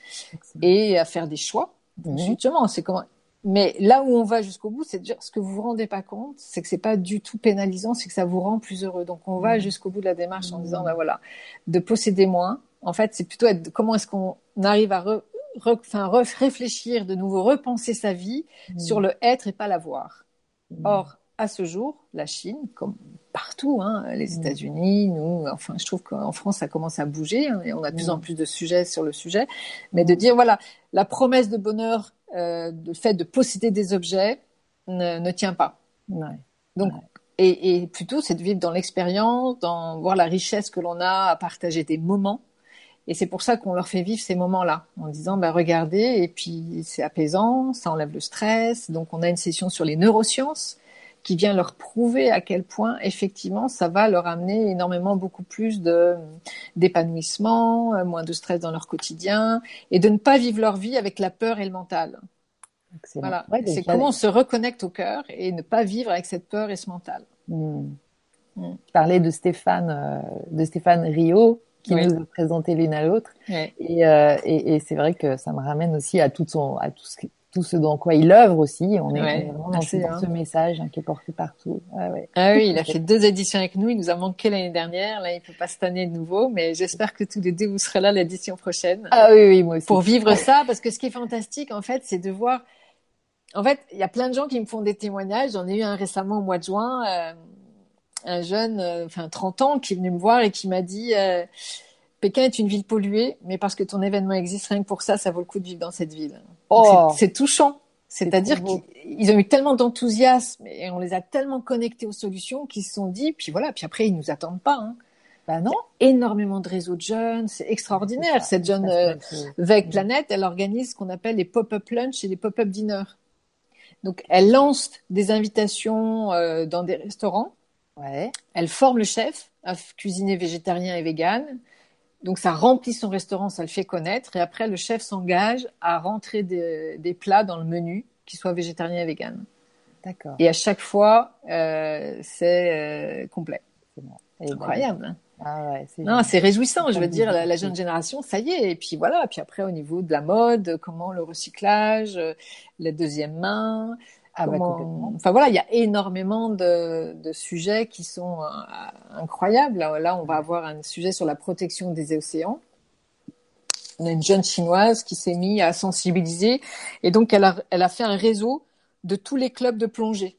et à faire des choix. Mmh. Justement, c'est comment. Mais là où on va jusqu'au bout, c'est de dire ce que vous vous rendez pas compte, c'est que c'est pas du tout pénalisant, c'est que ça vous rend plus heureux. Donc on va mmh. jusqu'au bout de la démarche en disant, ben voilà, de posséder moins. En fait, c'est plutôt être, comment est-ce qu'on arrive à re, enfin, réfléchir de nouveau, repenser sa vie sur le être et pas l'avoir. Or, à ce jour, la Chine, comme partout, hein, les mm. États-Unis, nous, enfin, je trouve qu'en France, ça commence à bouger hein, et on a de plus en mm. plus de sujets sur le sujet. Mais de dire, voilà, la promesse de bonheur, euh, le fait de posséder des objets ne, ne tient pas. Donc, Et, et, plutôt, c'est de vivre dans l'expérience, dans voir la richesse que l'on a à partager des moments. Et c'est pour ça qu'on leur fait vivre ces moments-là, en disant, bah, regardez, et puis c'est apaisant, ça enlève le stress. Donc, on a une session sur les neurosciences qui vient leur prouver à quel point effectivement ça va leur amener énormément beaucoup plus de d'épanouissement, euh, moins de stress dans leur quotidien et de ne pas vivre leur vie avec la peur et le mental. Voilà, c'est comment on se reconnecte au cœur et ne pas vivre avec cette peur et ce mental. Hmm. Hmm. Je parlais de Stéphane, euh, de Stéphane Rio, qui nous a présenté l'une à l'autre. Et, euh, et, et c'est vrai que ça me ramène aussi à tout son, à tout ce, tout ce dans quoi il œuvre aussi. On est, Ouais, vraiment dans, ce, hein. ce message hein, qui est porté partout. Ouais. Ah oui, il a fait deux éditions avec nous. Il nous a manqué l'année dernière. Là, il peut pas cette année de nouveau, mais j'espère que tous les deux vous serez là l'édition prochaine Ah oui, oui, moi aussi. pour vivre ça. Parce que ce qui est fantastique, en fait, c'est de voir. En fait, il y a plein de gens qui me font des témoignages. J'en ai eu un récemment au mois de juin. euh, un jeune, euh, enfin 30 ans, qui est venu me voir et qui m'a dit euh, Pékin est une ville polluée, mais parce que ton événement existe, rien que pour ça, ça vaut le coup de vivre dans cette ville. Oh. c'est- touchant. C'est-à-dire qu'ils ils ont eu tellement d'enthousiasme et on les a tellement connectés aux solutions qu'ils se sont dit, puis voilà, puis après ils nous attendent pas. Hein. Bah non. Énormément de réseaux de jeunes, c'est extraordinaire. Cette jeune euh, Veille Planète, elle organise ce qu'on appelle les pop-up lunch et les pop-up dinners. Donc elle lance des invitations euh, dans des restaurants Ouais. elle forme le chef à cuisiner végétarien et vegan. Donc ça remplit son restaurant, ça le fait connaître. Et après, le chef s'engage à rentrer des, des plats dans le menu qui soient végétariens et vegan. D'accord. Et à chaque fois, euh, c'est euh, complet. C'est bon. Et Incroyable. hein. Ah ouais, c'est Non, c'est réjouissant. Je veux dire, la, la jeune génération, ça y est. Et puis voilà. Puis après, au niveau de la mode, comment le recyclage, euh, la deuxième main, ah bah, complètement. Enfin voilà, il y a énormément de, de sujets qui sont euh, incroyables. Là, là, on va avoir un sujet sur la protection des océans. On a une jeune chinoise qui s'est mise à sensibiliser et donc elle a, elle a fait un réseau de tous les clubs de plongée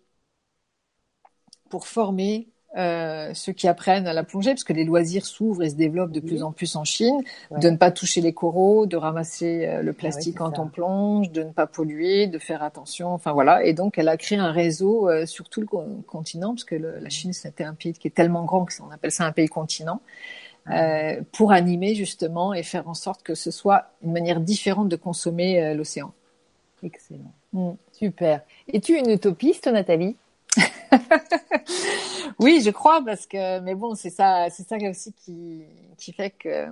pour former euh, ceux qui apprennent à la plongée, parce que les loisirs s'ouvrent et se développent de Oui. plus en plus en Chine, Ouais. de ne pas toucher les coraux, de ramasser euh, le plastique Ah c'est quand ça. on plonge, de ne pas polluer, de faire attention, enfin voilà. Et donc elle a créé un réseau euh, sur tout le co- continent, parce que le- la Chine c'était un pays qui est tellement grand qu'on appelle ça un pays continent, euh, pour animer justement et faire en sorte que ce soit une manière différente de consommer l'océan. Excellent. Mm. Super. Es-tu une utopiste, Nathalie? Oui, je crois parce que, mais bon, c'est ça, c'est ça aussi qui qui fait que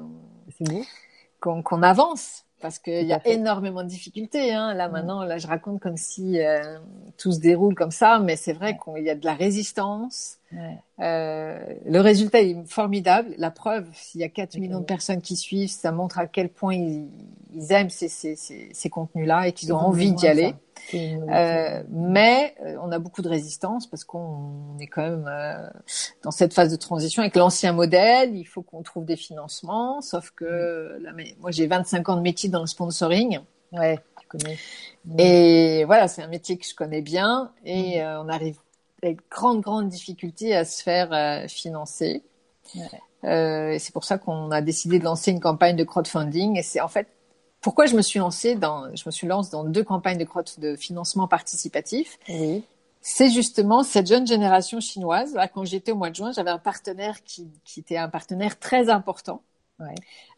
qu'on avance parce qu'il y a fait. énormément de difficultés. Hein. Là Mm. maintenant, là je raconte comme si euh, tout se déroule comme ça, mais c'est vrai qu'il y a de la résistance. Ouais. Euh, le résultat est formidable. La preuve, s'il y a 4 Ok. millions de personnes qui suivent, ça montre à quel point ils, ils aiment ces, ces, ces, ces contenus-là et qu'ils ont envie d'y aller. Euh, mais euh, on a beaucoup de résistance parce qu'on est quand même dans cette phase de transition avec l'ancien modèle. Il faut qu'on trouve des financements, sauf que là, mais moi j'ai 25 ans de métier dans le sponsoring Ouais, tu connais. et voilà, c'est un métier que je connais bien et euh, on arrive avec grande grande difficulté à se faire euh, financer. Ouais. Euh, et c'est pour ça qu'on a décidé de lancer une campagne de crowdfunding et c'est en fait pourquoi je me suis lancée dans je me suis lancée dans deux campagnes de de financement participatif Oui. c'est justement cette jeune génération chinoise. Là, quand j'étais au mois de juin, j'avais un partenaire qui, qui était un partenaire très important Ouais.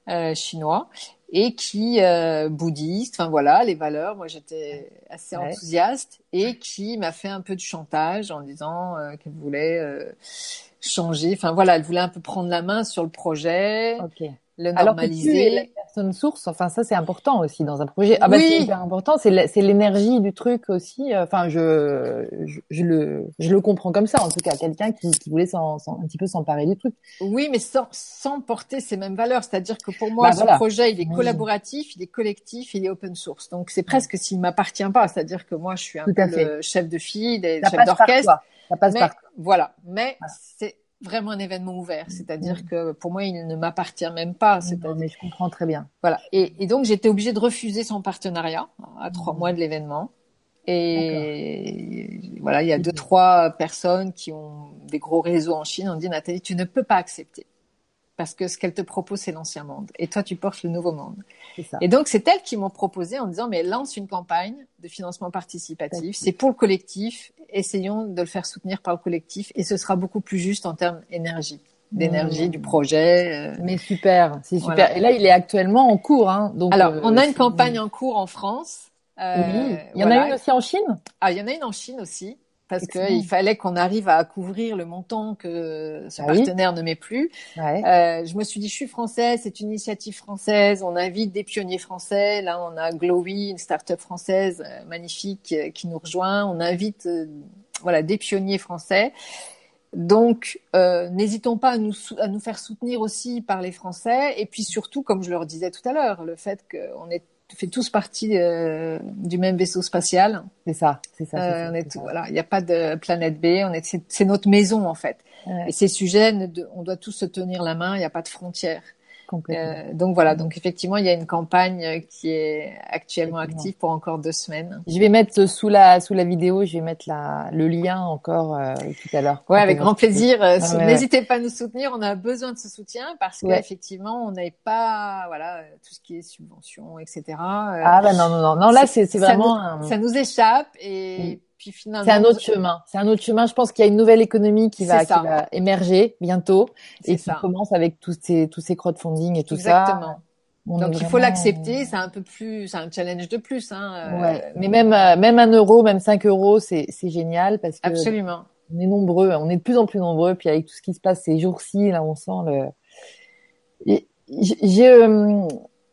euh, chinois et qui euh, bouddhiste. Enfin voilà, les valeurs. Moi, j'étais assez Ouais. enthousiaste et qui m'a fait un peu de chantage en disant euh, qu'elle voulait euh, changer. Enfin voilà, elle voulait un peu prendre la main sur le projet. Le Alors que tu es la normaliser. personne source, enfin ça c'est important aussi dans un projet. Ah bah Oui. c'est hyper important, c'est l'énergie du truc aussi. Enfin je, je je le je le comprends comme ça en tout cas, quelqu'un qui, qui voulait s'en- un petit peu s'emparer du truc. Oui, mais sans, sans porter ces mêmes valeurs. C'est-à-dire que pour moi, Bah, ce voilà. projet, il est collaboratif, il est collectif, il est open source. Donc, c'est presque s'il m'appartient pas. C'est-à-dire que moi, je suis un peu le chef de file, et chef d'orchestre. Ça passe Mais par voilà. Mais Voilà. c'est vraiment un événement ouvert. C'est-à-dire Mm. que pour moi, il ne m'appartient même pas. Non, C'est-à-dire mais je comprends très bien. voilà. Et, et donc, j'étais obligée de refuser son partenariat à trois Mhm. mois de l'événement. Et voilà, il y a deux, trois personnes qui ont des gros réseaux en Chine. On dit, Nathalie, tu ne peux pas accepter. Parce que ce qu'elle te propose, c'est l'ancien monde. Et toi, tu portes le nouveau monde. Ça. Et donc, c'est elles qui m'ont proposé en disant, mais lance une campagne de financement participatif. C'est pour le collectif. Essayons de le faire soutenir par le collectif. Et ce sera beaucoup plus juste en termes d'énergie. D'énergie, Mmh. du projet. euh, Mais super, c'est super. Voilà. Et là, il est actuellement en cours. Hein, donc, Alors, euh, on a une c'est- campagne en cours en France. Euh, Oui. Il y en voilà. a une aussi en Chine? Ah, il y en a une en Chine aussi, parce qu'il fallait qu'on arrive à couvrir le montant que ce Ah oui. partenaire ne met plus. Ouais. Euh, je me suis dit, je suis française, c'est une initiative française, on invite des pionniers français. Là, on a Glowy, une start-up française euh, magnifique euh, qui nous rejoint. On invite euh, voilà, des pionniers français. Donc, euh, n'hésitons pas à nous, à nous faire soutenir aussi par les Français. Et puis surtout, comme je leur disais tout à l'heure, le fait qu'on est fait tous partie euh, du même vaisseau spatial. C'est ça, c'est ça. Euh, on est, tout, voilà, il n'y a pas de planète B. On est, c'est notre maison en fait. Et ces sujets, on doit tous se tenir la main. Il n'y a pas de frontières. Euh, donc voilà, donc effectivement, il y a une campagne qui est actuellement active pour encore deux semaines. Je vais mettre sous la sous la vidéo, je vais mettre la, le lien encore euh, tout à l'heure. Ouais, avec grand plaisir. Euh, ah n'hésitez pas à nous soutenir, on a besoin de ce soutien parce qu'effectivement, on n'est pas voilà tout ce qui est subvention, etc. ah bah non non non non là c'est c'est vraiment ça nous, échappe et c'est un autre chemin. C'est un autre chemin. Je pense qu'il y a une nouvelle économie qui va, qui va émerger bientôt et qui commence avec tous ces tous ces crowdfunding et tout ça. Exactement. Donc il faut l'accepter. C'est un peu plus, c'est un challenge de plus. Hein. Euh. Ouais. Mais même euh, même un euro, même cinq euros, c'est c'est génial parce que absolument. On est nombreux. On est de plus en plus nombreux. Puis avec tout ce qui se passe ces jours-ci, là, on sent le. J'ai euh,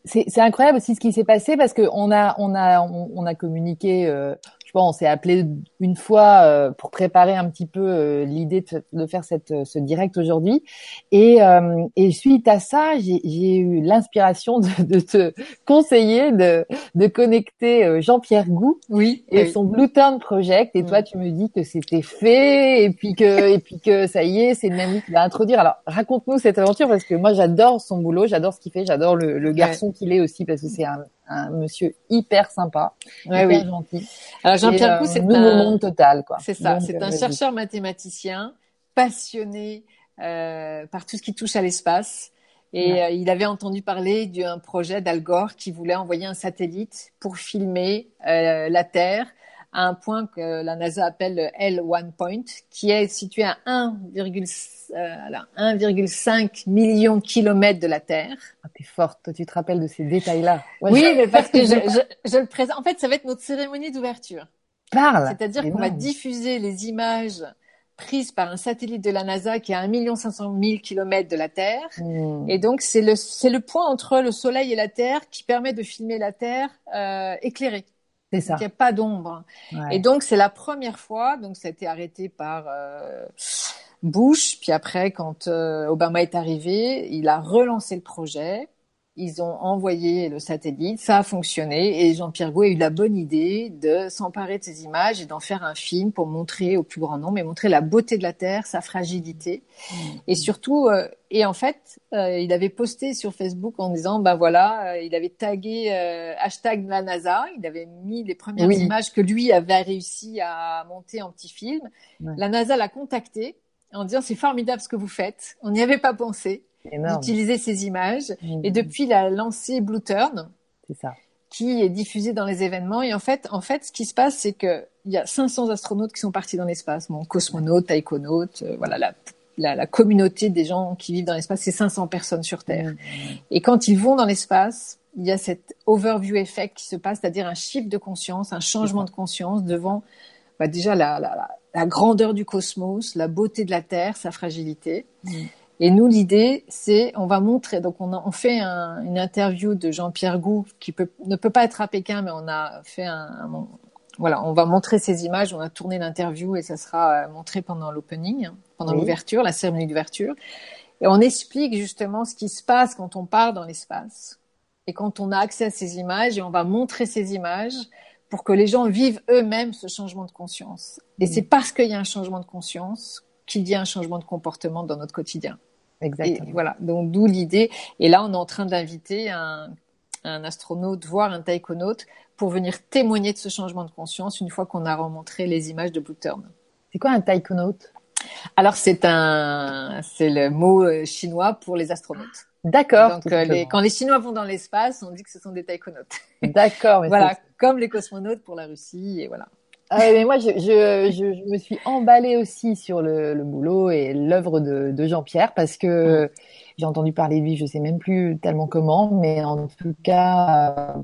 c'est incroyable aussi ce qui s'est passé parce que on a on a on, a communiqué euh, je sais on s'est appelé une fois euh, pour préparer un petit peu euh, l'idée de, faire cette, euh, ce direct aujourd'hui. Et, et suite à ça, j'ai eu l'inspiration de, de, te conseiller de, de connecter Jean-Pierre Gou oui, et son Blue Turn Project. Et toi, tu me dis que c'était fait et puis que et puis que ça y est, c'est même qui va introduire. Alors raconte-nous cette aventure parce que moi j'adore son boulot, j'adore ce qu'il fait, j'adore le, le garçon qu'il est aussi parce que c'est un un monsieur hyper sympa, hyper gentil. Alors Jean-Pierre Pou, c'est un monde total, quoi. C'est ça, c'est un chercheur mathématicien passionné euh, par tout ce qui touche à l'espace. Et euh, il avait entendu parler d'un projet d'Al Gore qui voulait envoyer un satellite pour filmer euh, la Terre à un point que la NASA appelle le L1 point, qui est situé à 1,5 euh, million de kilomètres de la Terre. Ah, t'es forte, toi tu te rappelles de ces détails-là. oui, mais parce que je, je, je, le présente. En fait, ça va être notre cérémonie d'ouverture. Parle. C'est-à-dire qu'on va diffuser les images prises par un satellite de la NASA qui est à 1 500 000 kilomètres de la Terre. Hmm. Et donc, c'est le, c'est le point entre le Soleil et la Terre qui permet de filmer la Terre euh, éclairée. C'est ça. Il n'y a pas d'ombre. Et donc c'est la première fois. Donc ça a été arrêté par euh, Bush. Puis après, quand euh, Obama est arrivé, il a relancé le projet ils ont envoyé le satellite, ça a fonctionné et Jean-Pierre Gouet a eu la bonne idée de s'emparer de ces images et d'en faire un film pour montrer au plus grand nombre et montrer la beauté de la Terre, sa fragilité. Mmh. et surtout euh, et en fait euh, il avait posté sur Facebook en disant ben voilà euh, il avait tagué hashtag la NASA, il avait mis les premières images que lui avait réussi à monter en petit film. La NASA l'a contacté en disant c'est formidable ce que vous faites, on n'y avait pas pensé d'utiliser ces images. Mmh. Et depuis, il a lancé Blue Turn. ça. Qui est diffusé dans les événements. Et en fait, en fait, ce qui se passe, c'est que il y a 500 astronautes qui sont partis dans l'espace. Bon, cosmonautes, taïkonautes, euh, voilà, la, la, la, communauté des gens qui vivent dans l'espace, c'est 500 personnes sur Terre. Mmh. Et quand ils vont dans l'espace, il y a cet overview effect qui se passe, c'est-à-dire un shift de conscience, un changement de conscience devant bah, déjà la, la, la, grandeur du cosmos, la beauté de la Terre, sa fragilité. Mmh. Et nous, l'idée, c'est, on va montrer, donc on, a, on fait un, une interview de Jean-Pierre Gou, qui peut, ne peut pas être à Pékin, mais on a fait un, voilà, on va montrer ces images, on a tourné l'interview et ça sera euh, montré pendant l'opening, pendant l'ouverture, la cérémonie d'ouverture. Et on explique justement ce qui se passe quand on part dans l'espace et quand on a accès à ces images et on va montrer ces images pour que les gens vivent eux-mêmes ce changement de conscience. Et c'est parce qu'il y a un changement de conscience qu'il y a un changement de comportement dans notre quotidien. Exactement. voilà, donc d'où l'idée. Et là, on est en train d'inviter un, un astronaute, voire un taïkonaute, pour venir témoigner de ce changement de conscience une fois qu'on a remontré les images de Blue Turn. C'est quoi un taïkonaute? Alors c'est un, c'est le mot euh, chinois pour les astronautes. D'accord. Donc euh, quand les Chinois vont dans l'espace, on dit que ce sont des taïkonautes. D'accord. voilà, comme les cosmonautes pour la Russie et voilà. Ah mais moi, je, je, je, me suis emballée aussi sur le, le boulot et l'œuvre de, de Jean-Pierre parce que j'ai entendu parler de lui, je sais même plus tellement comment, mais en tout cas,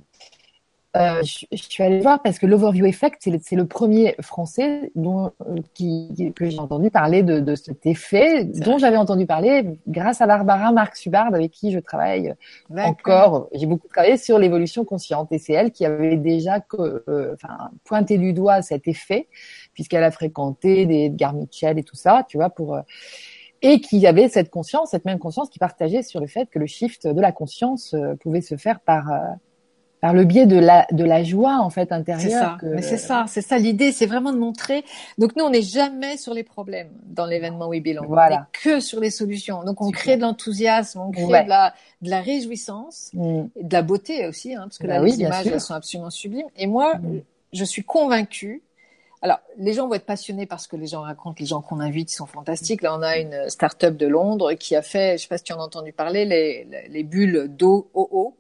euh, je, je, suis allée voir parce que l'Overview Effect, c'est le, le, premier français dont, euh, qui, que j'ai entendu parler de, de cet effet, dont j'avais entendu parler grâce à Barbara Marc Subard, avec qui je travaille encore. J'ai beaucoup travaillé sur l'évolution consciente et c'est elle qui avait déjà euh, enfin, pointé du doigt cet effet, puisqu'elle a fréquenté des Edgar Mitchell et tout ça, tu vois, pour... Euh, et qui avait cette conscience, cette même conscience qui partageait sur le fait que le shift de la conscience pouvait se faire par par le biais de la de la joie en fait intérieure. C'est ça. Mais c'est ça, c'est ça l'idée, c'est vraiment de montrer. Donc nous, on n'est jamais sur les problèmes dans l'événement We Belong. Voilà. On est que sur les solutions. Donc on crée de l'enthousiasme, on crée de la de la réjouissance, mm. et de la beauté aussi, hein, parce que là bah les images elles sont absolument sublimes. Et moi, mm. je suis convaincue. Alors, les gens vont être passionnés parce que les gens racontent, les gens qu'on invite, ils sont fantastiques. Là, on a une start-up de Londres qui a fait, je sais pas si tu en as entendu parler, les, les bulles d'eau au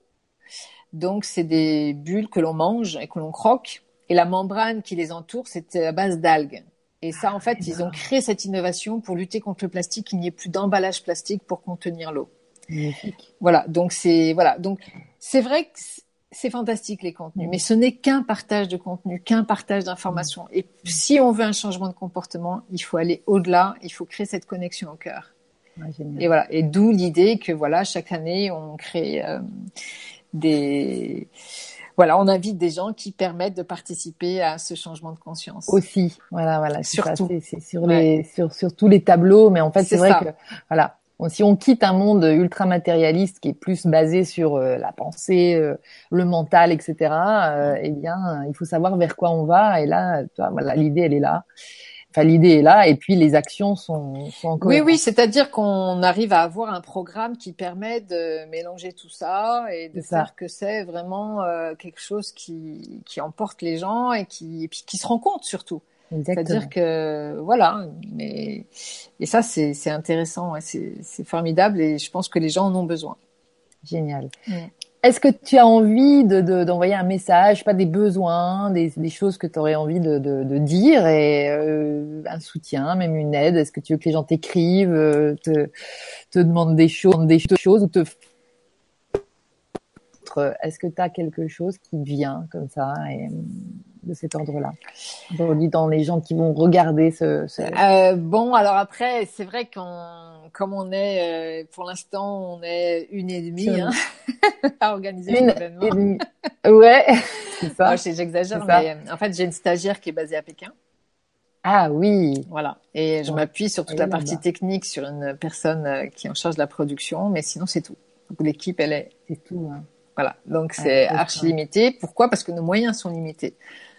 donc, c'est des bulles que l'on mange et que l'on croque. Et la membrane qui les entoure, c'est à base d'algues. Et ça, en fait, ils ont créé cette innovation pour lutter contre le plastique, qu'il n'y ait plus d'emballage plastique pour contenir l'eau. Magnifique. Voilà. Donc, c'est, voilà. Donc, c'est vrai que c'est fantastique, les contenus. Mais ce n'est qu'un partage de contenu, qu'un partage d'informations. Et si on veut un changement de comportement, il faut aller au-delà. Il faut créer cette connexion au cœur. et voilà. Et d'où l'idée que voilà, chaque année, on crée euh, des voilà, on invite des gens qui permettent de participer à ce changement de conscience. Aussi, voilà, voilà. Surtout, c'est sur les sur sur tous les tableaux, mais en fait, c'est vrai que voilà, si on quitte un monde ultra matérialiste qui est plus basé sur euh, la pensée, euh, le mental, etc. Euh, eh bien, il faut savoir vers quoi on va. Et là, toi, voilà, l'idée, elle est là. Enfin, l'idée est là, et puis les actions sont, sont encore. Oui, oui, c'est-à-dire qu'on arrive à avoir un programme qui permet de mélanger tout ça et de faire que c'est vraiment euh, quelque chose qui, qui emporte les gens et qui, et puis qui se rend compte surtout. C'est-à-dire que voilà, mais et ça c'est c'est intéressant, c'est c'est formidable et je pense que les gens en ont besoin. Génial. Est-ce que tu as envie de, d'envoyer un message, pas des besoins, des, des choses que tu aurais envie de, de, dire et euh, un soutien, même une aide? Est-ce que tu veux que les gens t'écrivent, euh, te, te demandent des choses, des choses ou te est-ce que tu as quelque chose qui vient comme ça de cet ordre-là dans les gens qui vont regarder ce, ce... Euh, bon alors après c'est vrai qu'on comme on est, euh, pour l'instant, on est une et demie hein, à organiser une l'événement. Ouais, c'est ça. J'exagère, mais euh, en fait, j'ai une stagiaire qui est basée à Pékin. Ah oui. Voilà. Et je m'appuie sur toute la partie technique sur une personne qui en charge de la production, mais sinon c'est tout. Donc l'équipe, elle est. C'est tout. Hein. Voilà. Donc c'est archi limité. Pourquoi? Parce que nos moyens sont limités.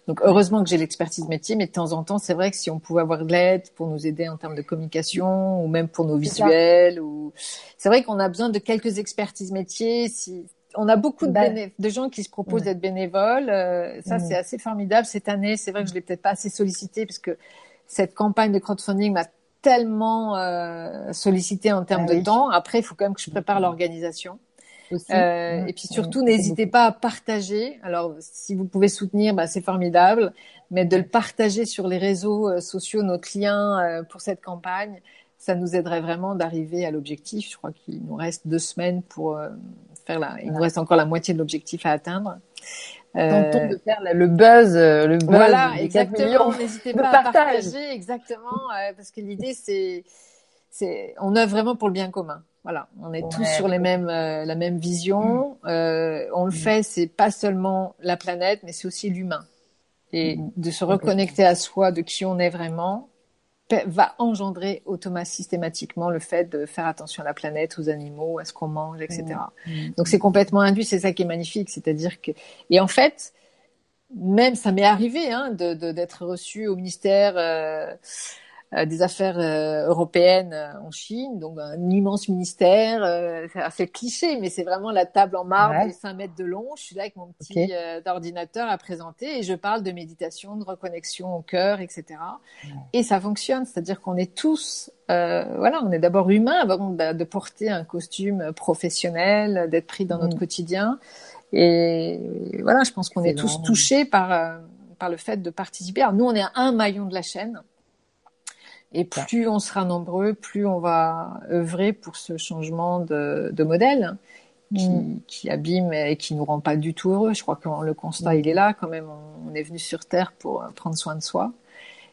Donc heureusement que j'ai l'expertise métier, mais de temps en temps, c'est vrai que si on pouvait avoir de l'aide pour nous aider en termes de communication ou même pour nos visuels, ou c'est vrai qu'on a besoin de quelques expertises métiers. Si on a beaucoup de, bah, de gens qui se proposent d'être bénévoles, euh, ça c'est assez formidable cette année. C'est vrai que je l'ai peut-être pas assez sollicité parce que cette campagne de crowdfunding m'a tellement euh, sollicité en termes ah de temps. Après, il faut quand même que je prépare l'organisation. Euh, et puis surtout, n'hésitez pas à partager. Alors, si vous pouvez soutenir, bah, c'est formidable, mais de le partager sur les réseaux euh, sociaux, notre lien euh, pour cette campagne, ça nous aiderait vraiment d'arriver à l'objectif. Je crois qu'il nous reste deux semaines pour faire la. Il nous reste encore la moitié de l'objectif à atteindre. Tentons de faire le buzz, le buzz. Voilà, exactement. N'hésitez pas à partager, exactement, parce que l'idée c'est, c'est, on œuvre vraiment pour le bien commun. Voilà, on est tous sur les mêmes, euh, la même vision. Mm. Euh, on le mm. fait, c'est pas seulement la planète, mais c'est aussi l'humain. Et mm. de se reconnecter à soi, de qui on est vraiment, va engendrer automatiquement, systématiquement le fait de faire attention à la planète, aux animaux, à ce qu'on mange, etc. Donc c'est complètement induit, c'est ça qui est magnifique, c'est-à-dire que et en fait, même ça m'est arrivé hein, de d'être reçu au ministère. Euh, des affaires euh, européennes euh, en Chine, donc un immense ministère, c'est cliché, mais c'est vraiment la table en marbre de 5 mètres de long. Je suis là avec mon petit ordinateur à présenter et je parle de méditation, de reconnexion au cœur, etc. Et ça fonctionne, c'est-à-dire qu'on est tous, voilà, on est d'abord humain avant de, porter un costume professionnel, d'être pris dans notre mm. quotidien. Et voilà, je pense qu'on est, tous touchés par par le fait de participer. Alors nous, on est un maillon de la chaîne. Et plus on sera nombreux, plus on va œuvrer pour ce changement de, de modèle qui, mm. qui, abîme et qui nous rend pas du tout heureux. Je crois que le constat, il est là quand même. On, est venu sur Terre pour prendre soin de soi.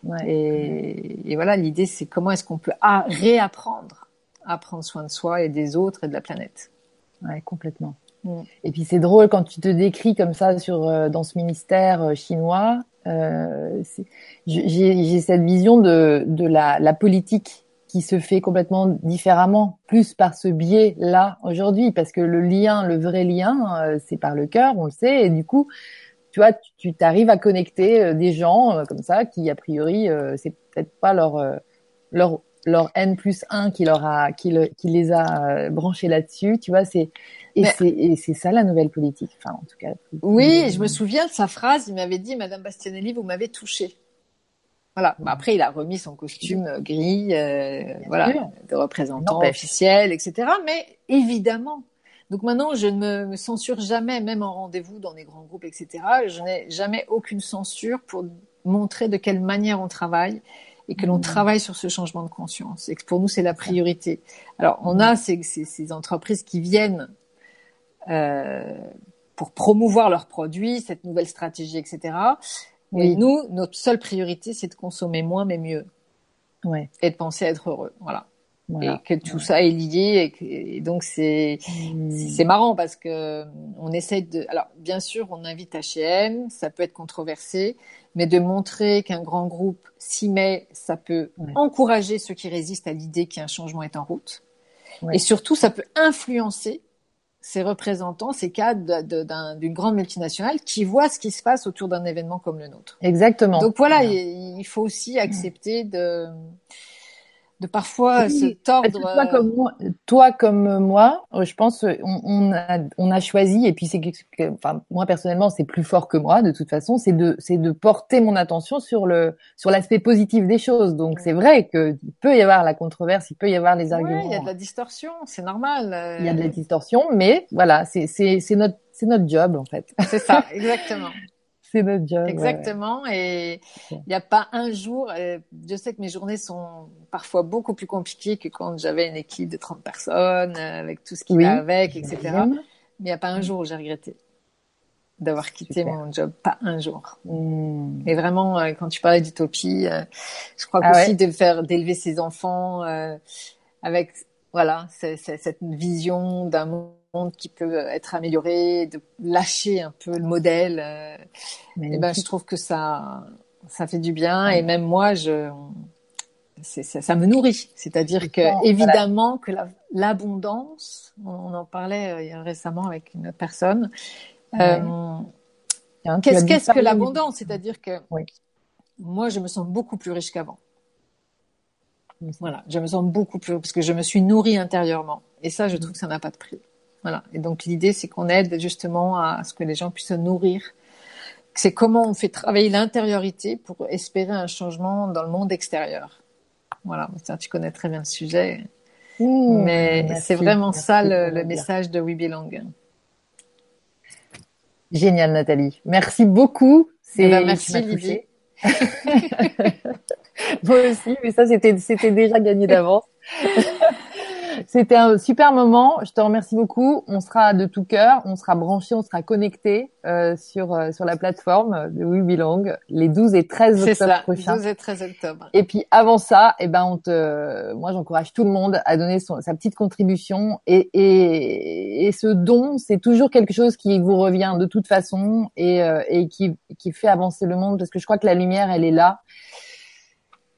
Ouais. Et, et, voilà, l'idée, c'est comment est-ce qu'on peut réapprendre à prendre soin de soi et des autres et de la planète. Ouais, complètement. Mm. Et puis c'est drôle quand tu te décris comme ça sur euh, dans ce ministère euh, chinois. Euh, j'ai cette vision de, de la, la, politique qui se fait complètement différemment, plus par ce biais-là aujourd'hui, parce que le lien, le vrai lien, euh, c'est par le cœur, on le sait, et du coup, tu vois, tu t'arrives à connecter euh, des gens euh, comme ça qui, a priori, c'est peut-être pas leur leur leur N plus 1 qui leur a qui, qui les a branchés là-dessus, tu vois, c'est et c'est et c'est ça la nouvelle politique, enfin en tout cas. Oui, je me souviens de sa phrase, il m'avait dit Madame Bastianelli, vous m'avez touché. Voilà. après, il a remis son costume gris, euh, voilà, de représentant officiel, etc. Mais évidemment. Donc maintenant, je ne me censure jamais, même en rendez-vous dans des grands groupes, etc. Je n'ai jamais aucune censure pour montrer de quelle manière on travaille et que l'on mmh. travaille sur ce changement de conscience. Et que pour nous, c'est la priorité. Alors, on a ces, ces, ces entreprises qui viennent euh, pour promouvoir leurs produits, cette nouvelle stratégie, etc. Oui. nous, notre seule priorité, c'est de consommer moins mais mieux. Ouais. Et de penser à être heureux. Voilà. Et que tout ça est lié et, donc c'est mmh. c'est marrant parce que on essaie de alors bien sûr on invite H&M ça peut être controversé mais de montrer qu'un grand groupe s'y met ça peut encourager ceux qui résistent à l'idée qu'un changement est en route et surtout ça peut influencer ces représentants, ces cadres d'une grande multinationale qui voient ce qui se passe autour d'un événement comme le nôtre. Exactement. Donc voilà, il, faut aussi accepter de de parfois se tordre. Toi comme moi, toi comme moi, euh, je pense on, on a on a choisi et puis c'est enfin moi personnellement c'est plus fort que moi de toute façon, c'est de c'est de porter mon attention sur le sur l'aspect positif des choses. Donc c'est vrai que il peut y avoir la controverse, il peut y avoir les arguments. il y a de la distorsion, c'est normal. Euh. Il y a de la distorsion, mais voilà, c'est c'est c'est notre c'est notre job en fait. C'est ça, exactement. C'est notre job. Exactement. Et il n'y a pas un jour. je sais que mes journées sont parfois beaucoup plus compliquées que quand j'avais une équipe de 30 personnes, euh, avec tout ce qui va avec, etc. Mais il n'y a pas un jour où j'ai regretté d'avoir quitté mon job, pas un jour. Hmm. Et vraiment, euh, quand tu parlais d'utopie, euh, je crois ah aussi de faire, d'élever ses enfants avec, voilà, cette vision d'un monde monde qui peut être amélioré, de lâcher un peu le modèle. Euh, et ben, je trouve que ça, ça fait du bien. Et même moi, je, ça, ça, me nourrit. C'est-à-dire que évidemment que l'abondance, on, en parlait euh, récemment avec une personne. Euh, qu'est-ce que l'abondance? C'est-à-dire que moi, je me sens beaucoup plus riche qu'avant. Voilà, je me sens beaucoup plus parce que je me suis nourrie intérieurement. Et ça, je trouve que ça n'a pas de prix. Voilà. Et donc l'idée, c'est qu'on aide justement à ce que les gens puissent se nourrir. C'est comment on fait travailler l'intériorité pour espérer un changement dans le monde extérieur. Voilà. Ça, tu connais très bien le sujet. Mmh, Mais c'est vraiment ça le, message de We Belong. Génial, Nathalie. Merci beaucoup. C'est eh ben, merci Lydie. Moi aussi, mais ça c'était c'était déjà gagné d'avance. C'était un super moment. Je te remercie beaucoup. On sera de tout cœur, on sera branché, on sera connecté euh, sur euh, sur la plateforme de We Belong les 12 et 13 octobre ça, prochains. 12 et 13 octobre. Et puis avant ça, eh ben on te, moi j'encourage tout le monde à donner son, sa petite contribution et et, et ce don, c'est toujours quelque chose qui vous revient de toute façon et euh, et qui qui fait avancer le monde parce que je crois que la lumière elle est là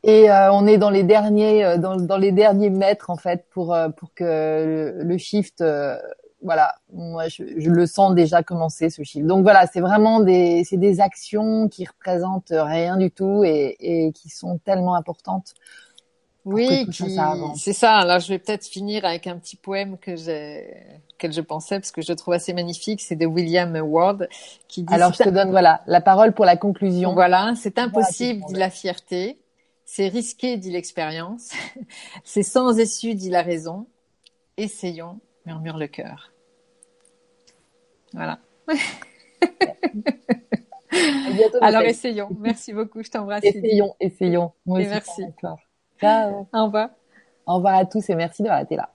et euh, on est dans les derniers euh, dans, dans, les derniers mètres en fait pour euh, pour que le, shift voilà. Moi je, je, le sens déjà commencer ce shift. Donc voilà c'est vraiment des c'est des actions qui représentent rien du tout et, et qui sont tellement importantes oui c'est ça. Alors je vais peut-être finir avec un petit poème que j'ai que je pensais parce que je trouve assez magnifique. C'est de William Ward qui dit alors je te donne voilà la parole pour la conclusion. Voilà c'est impossible dit la fierté c'est risqué, dit l'expérience. C'est sans issue, dit la raison. Essayons, murmure le cœur. Voilà. Alors essayons. Merci beaucoup. Je t'embrasse. Essayons, essayons. Moi et merci. Ciao. Au revoir. Au revoir à tous et merci d'avoir été là.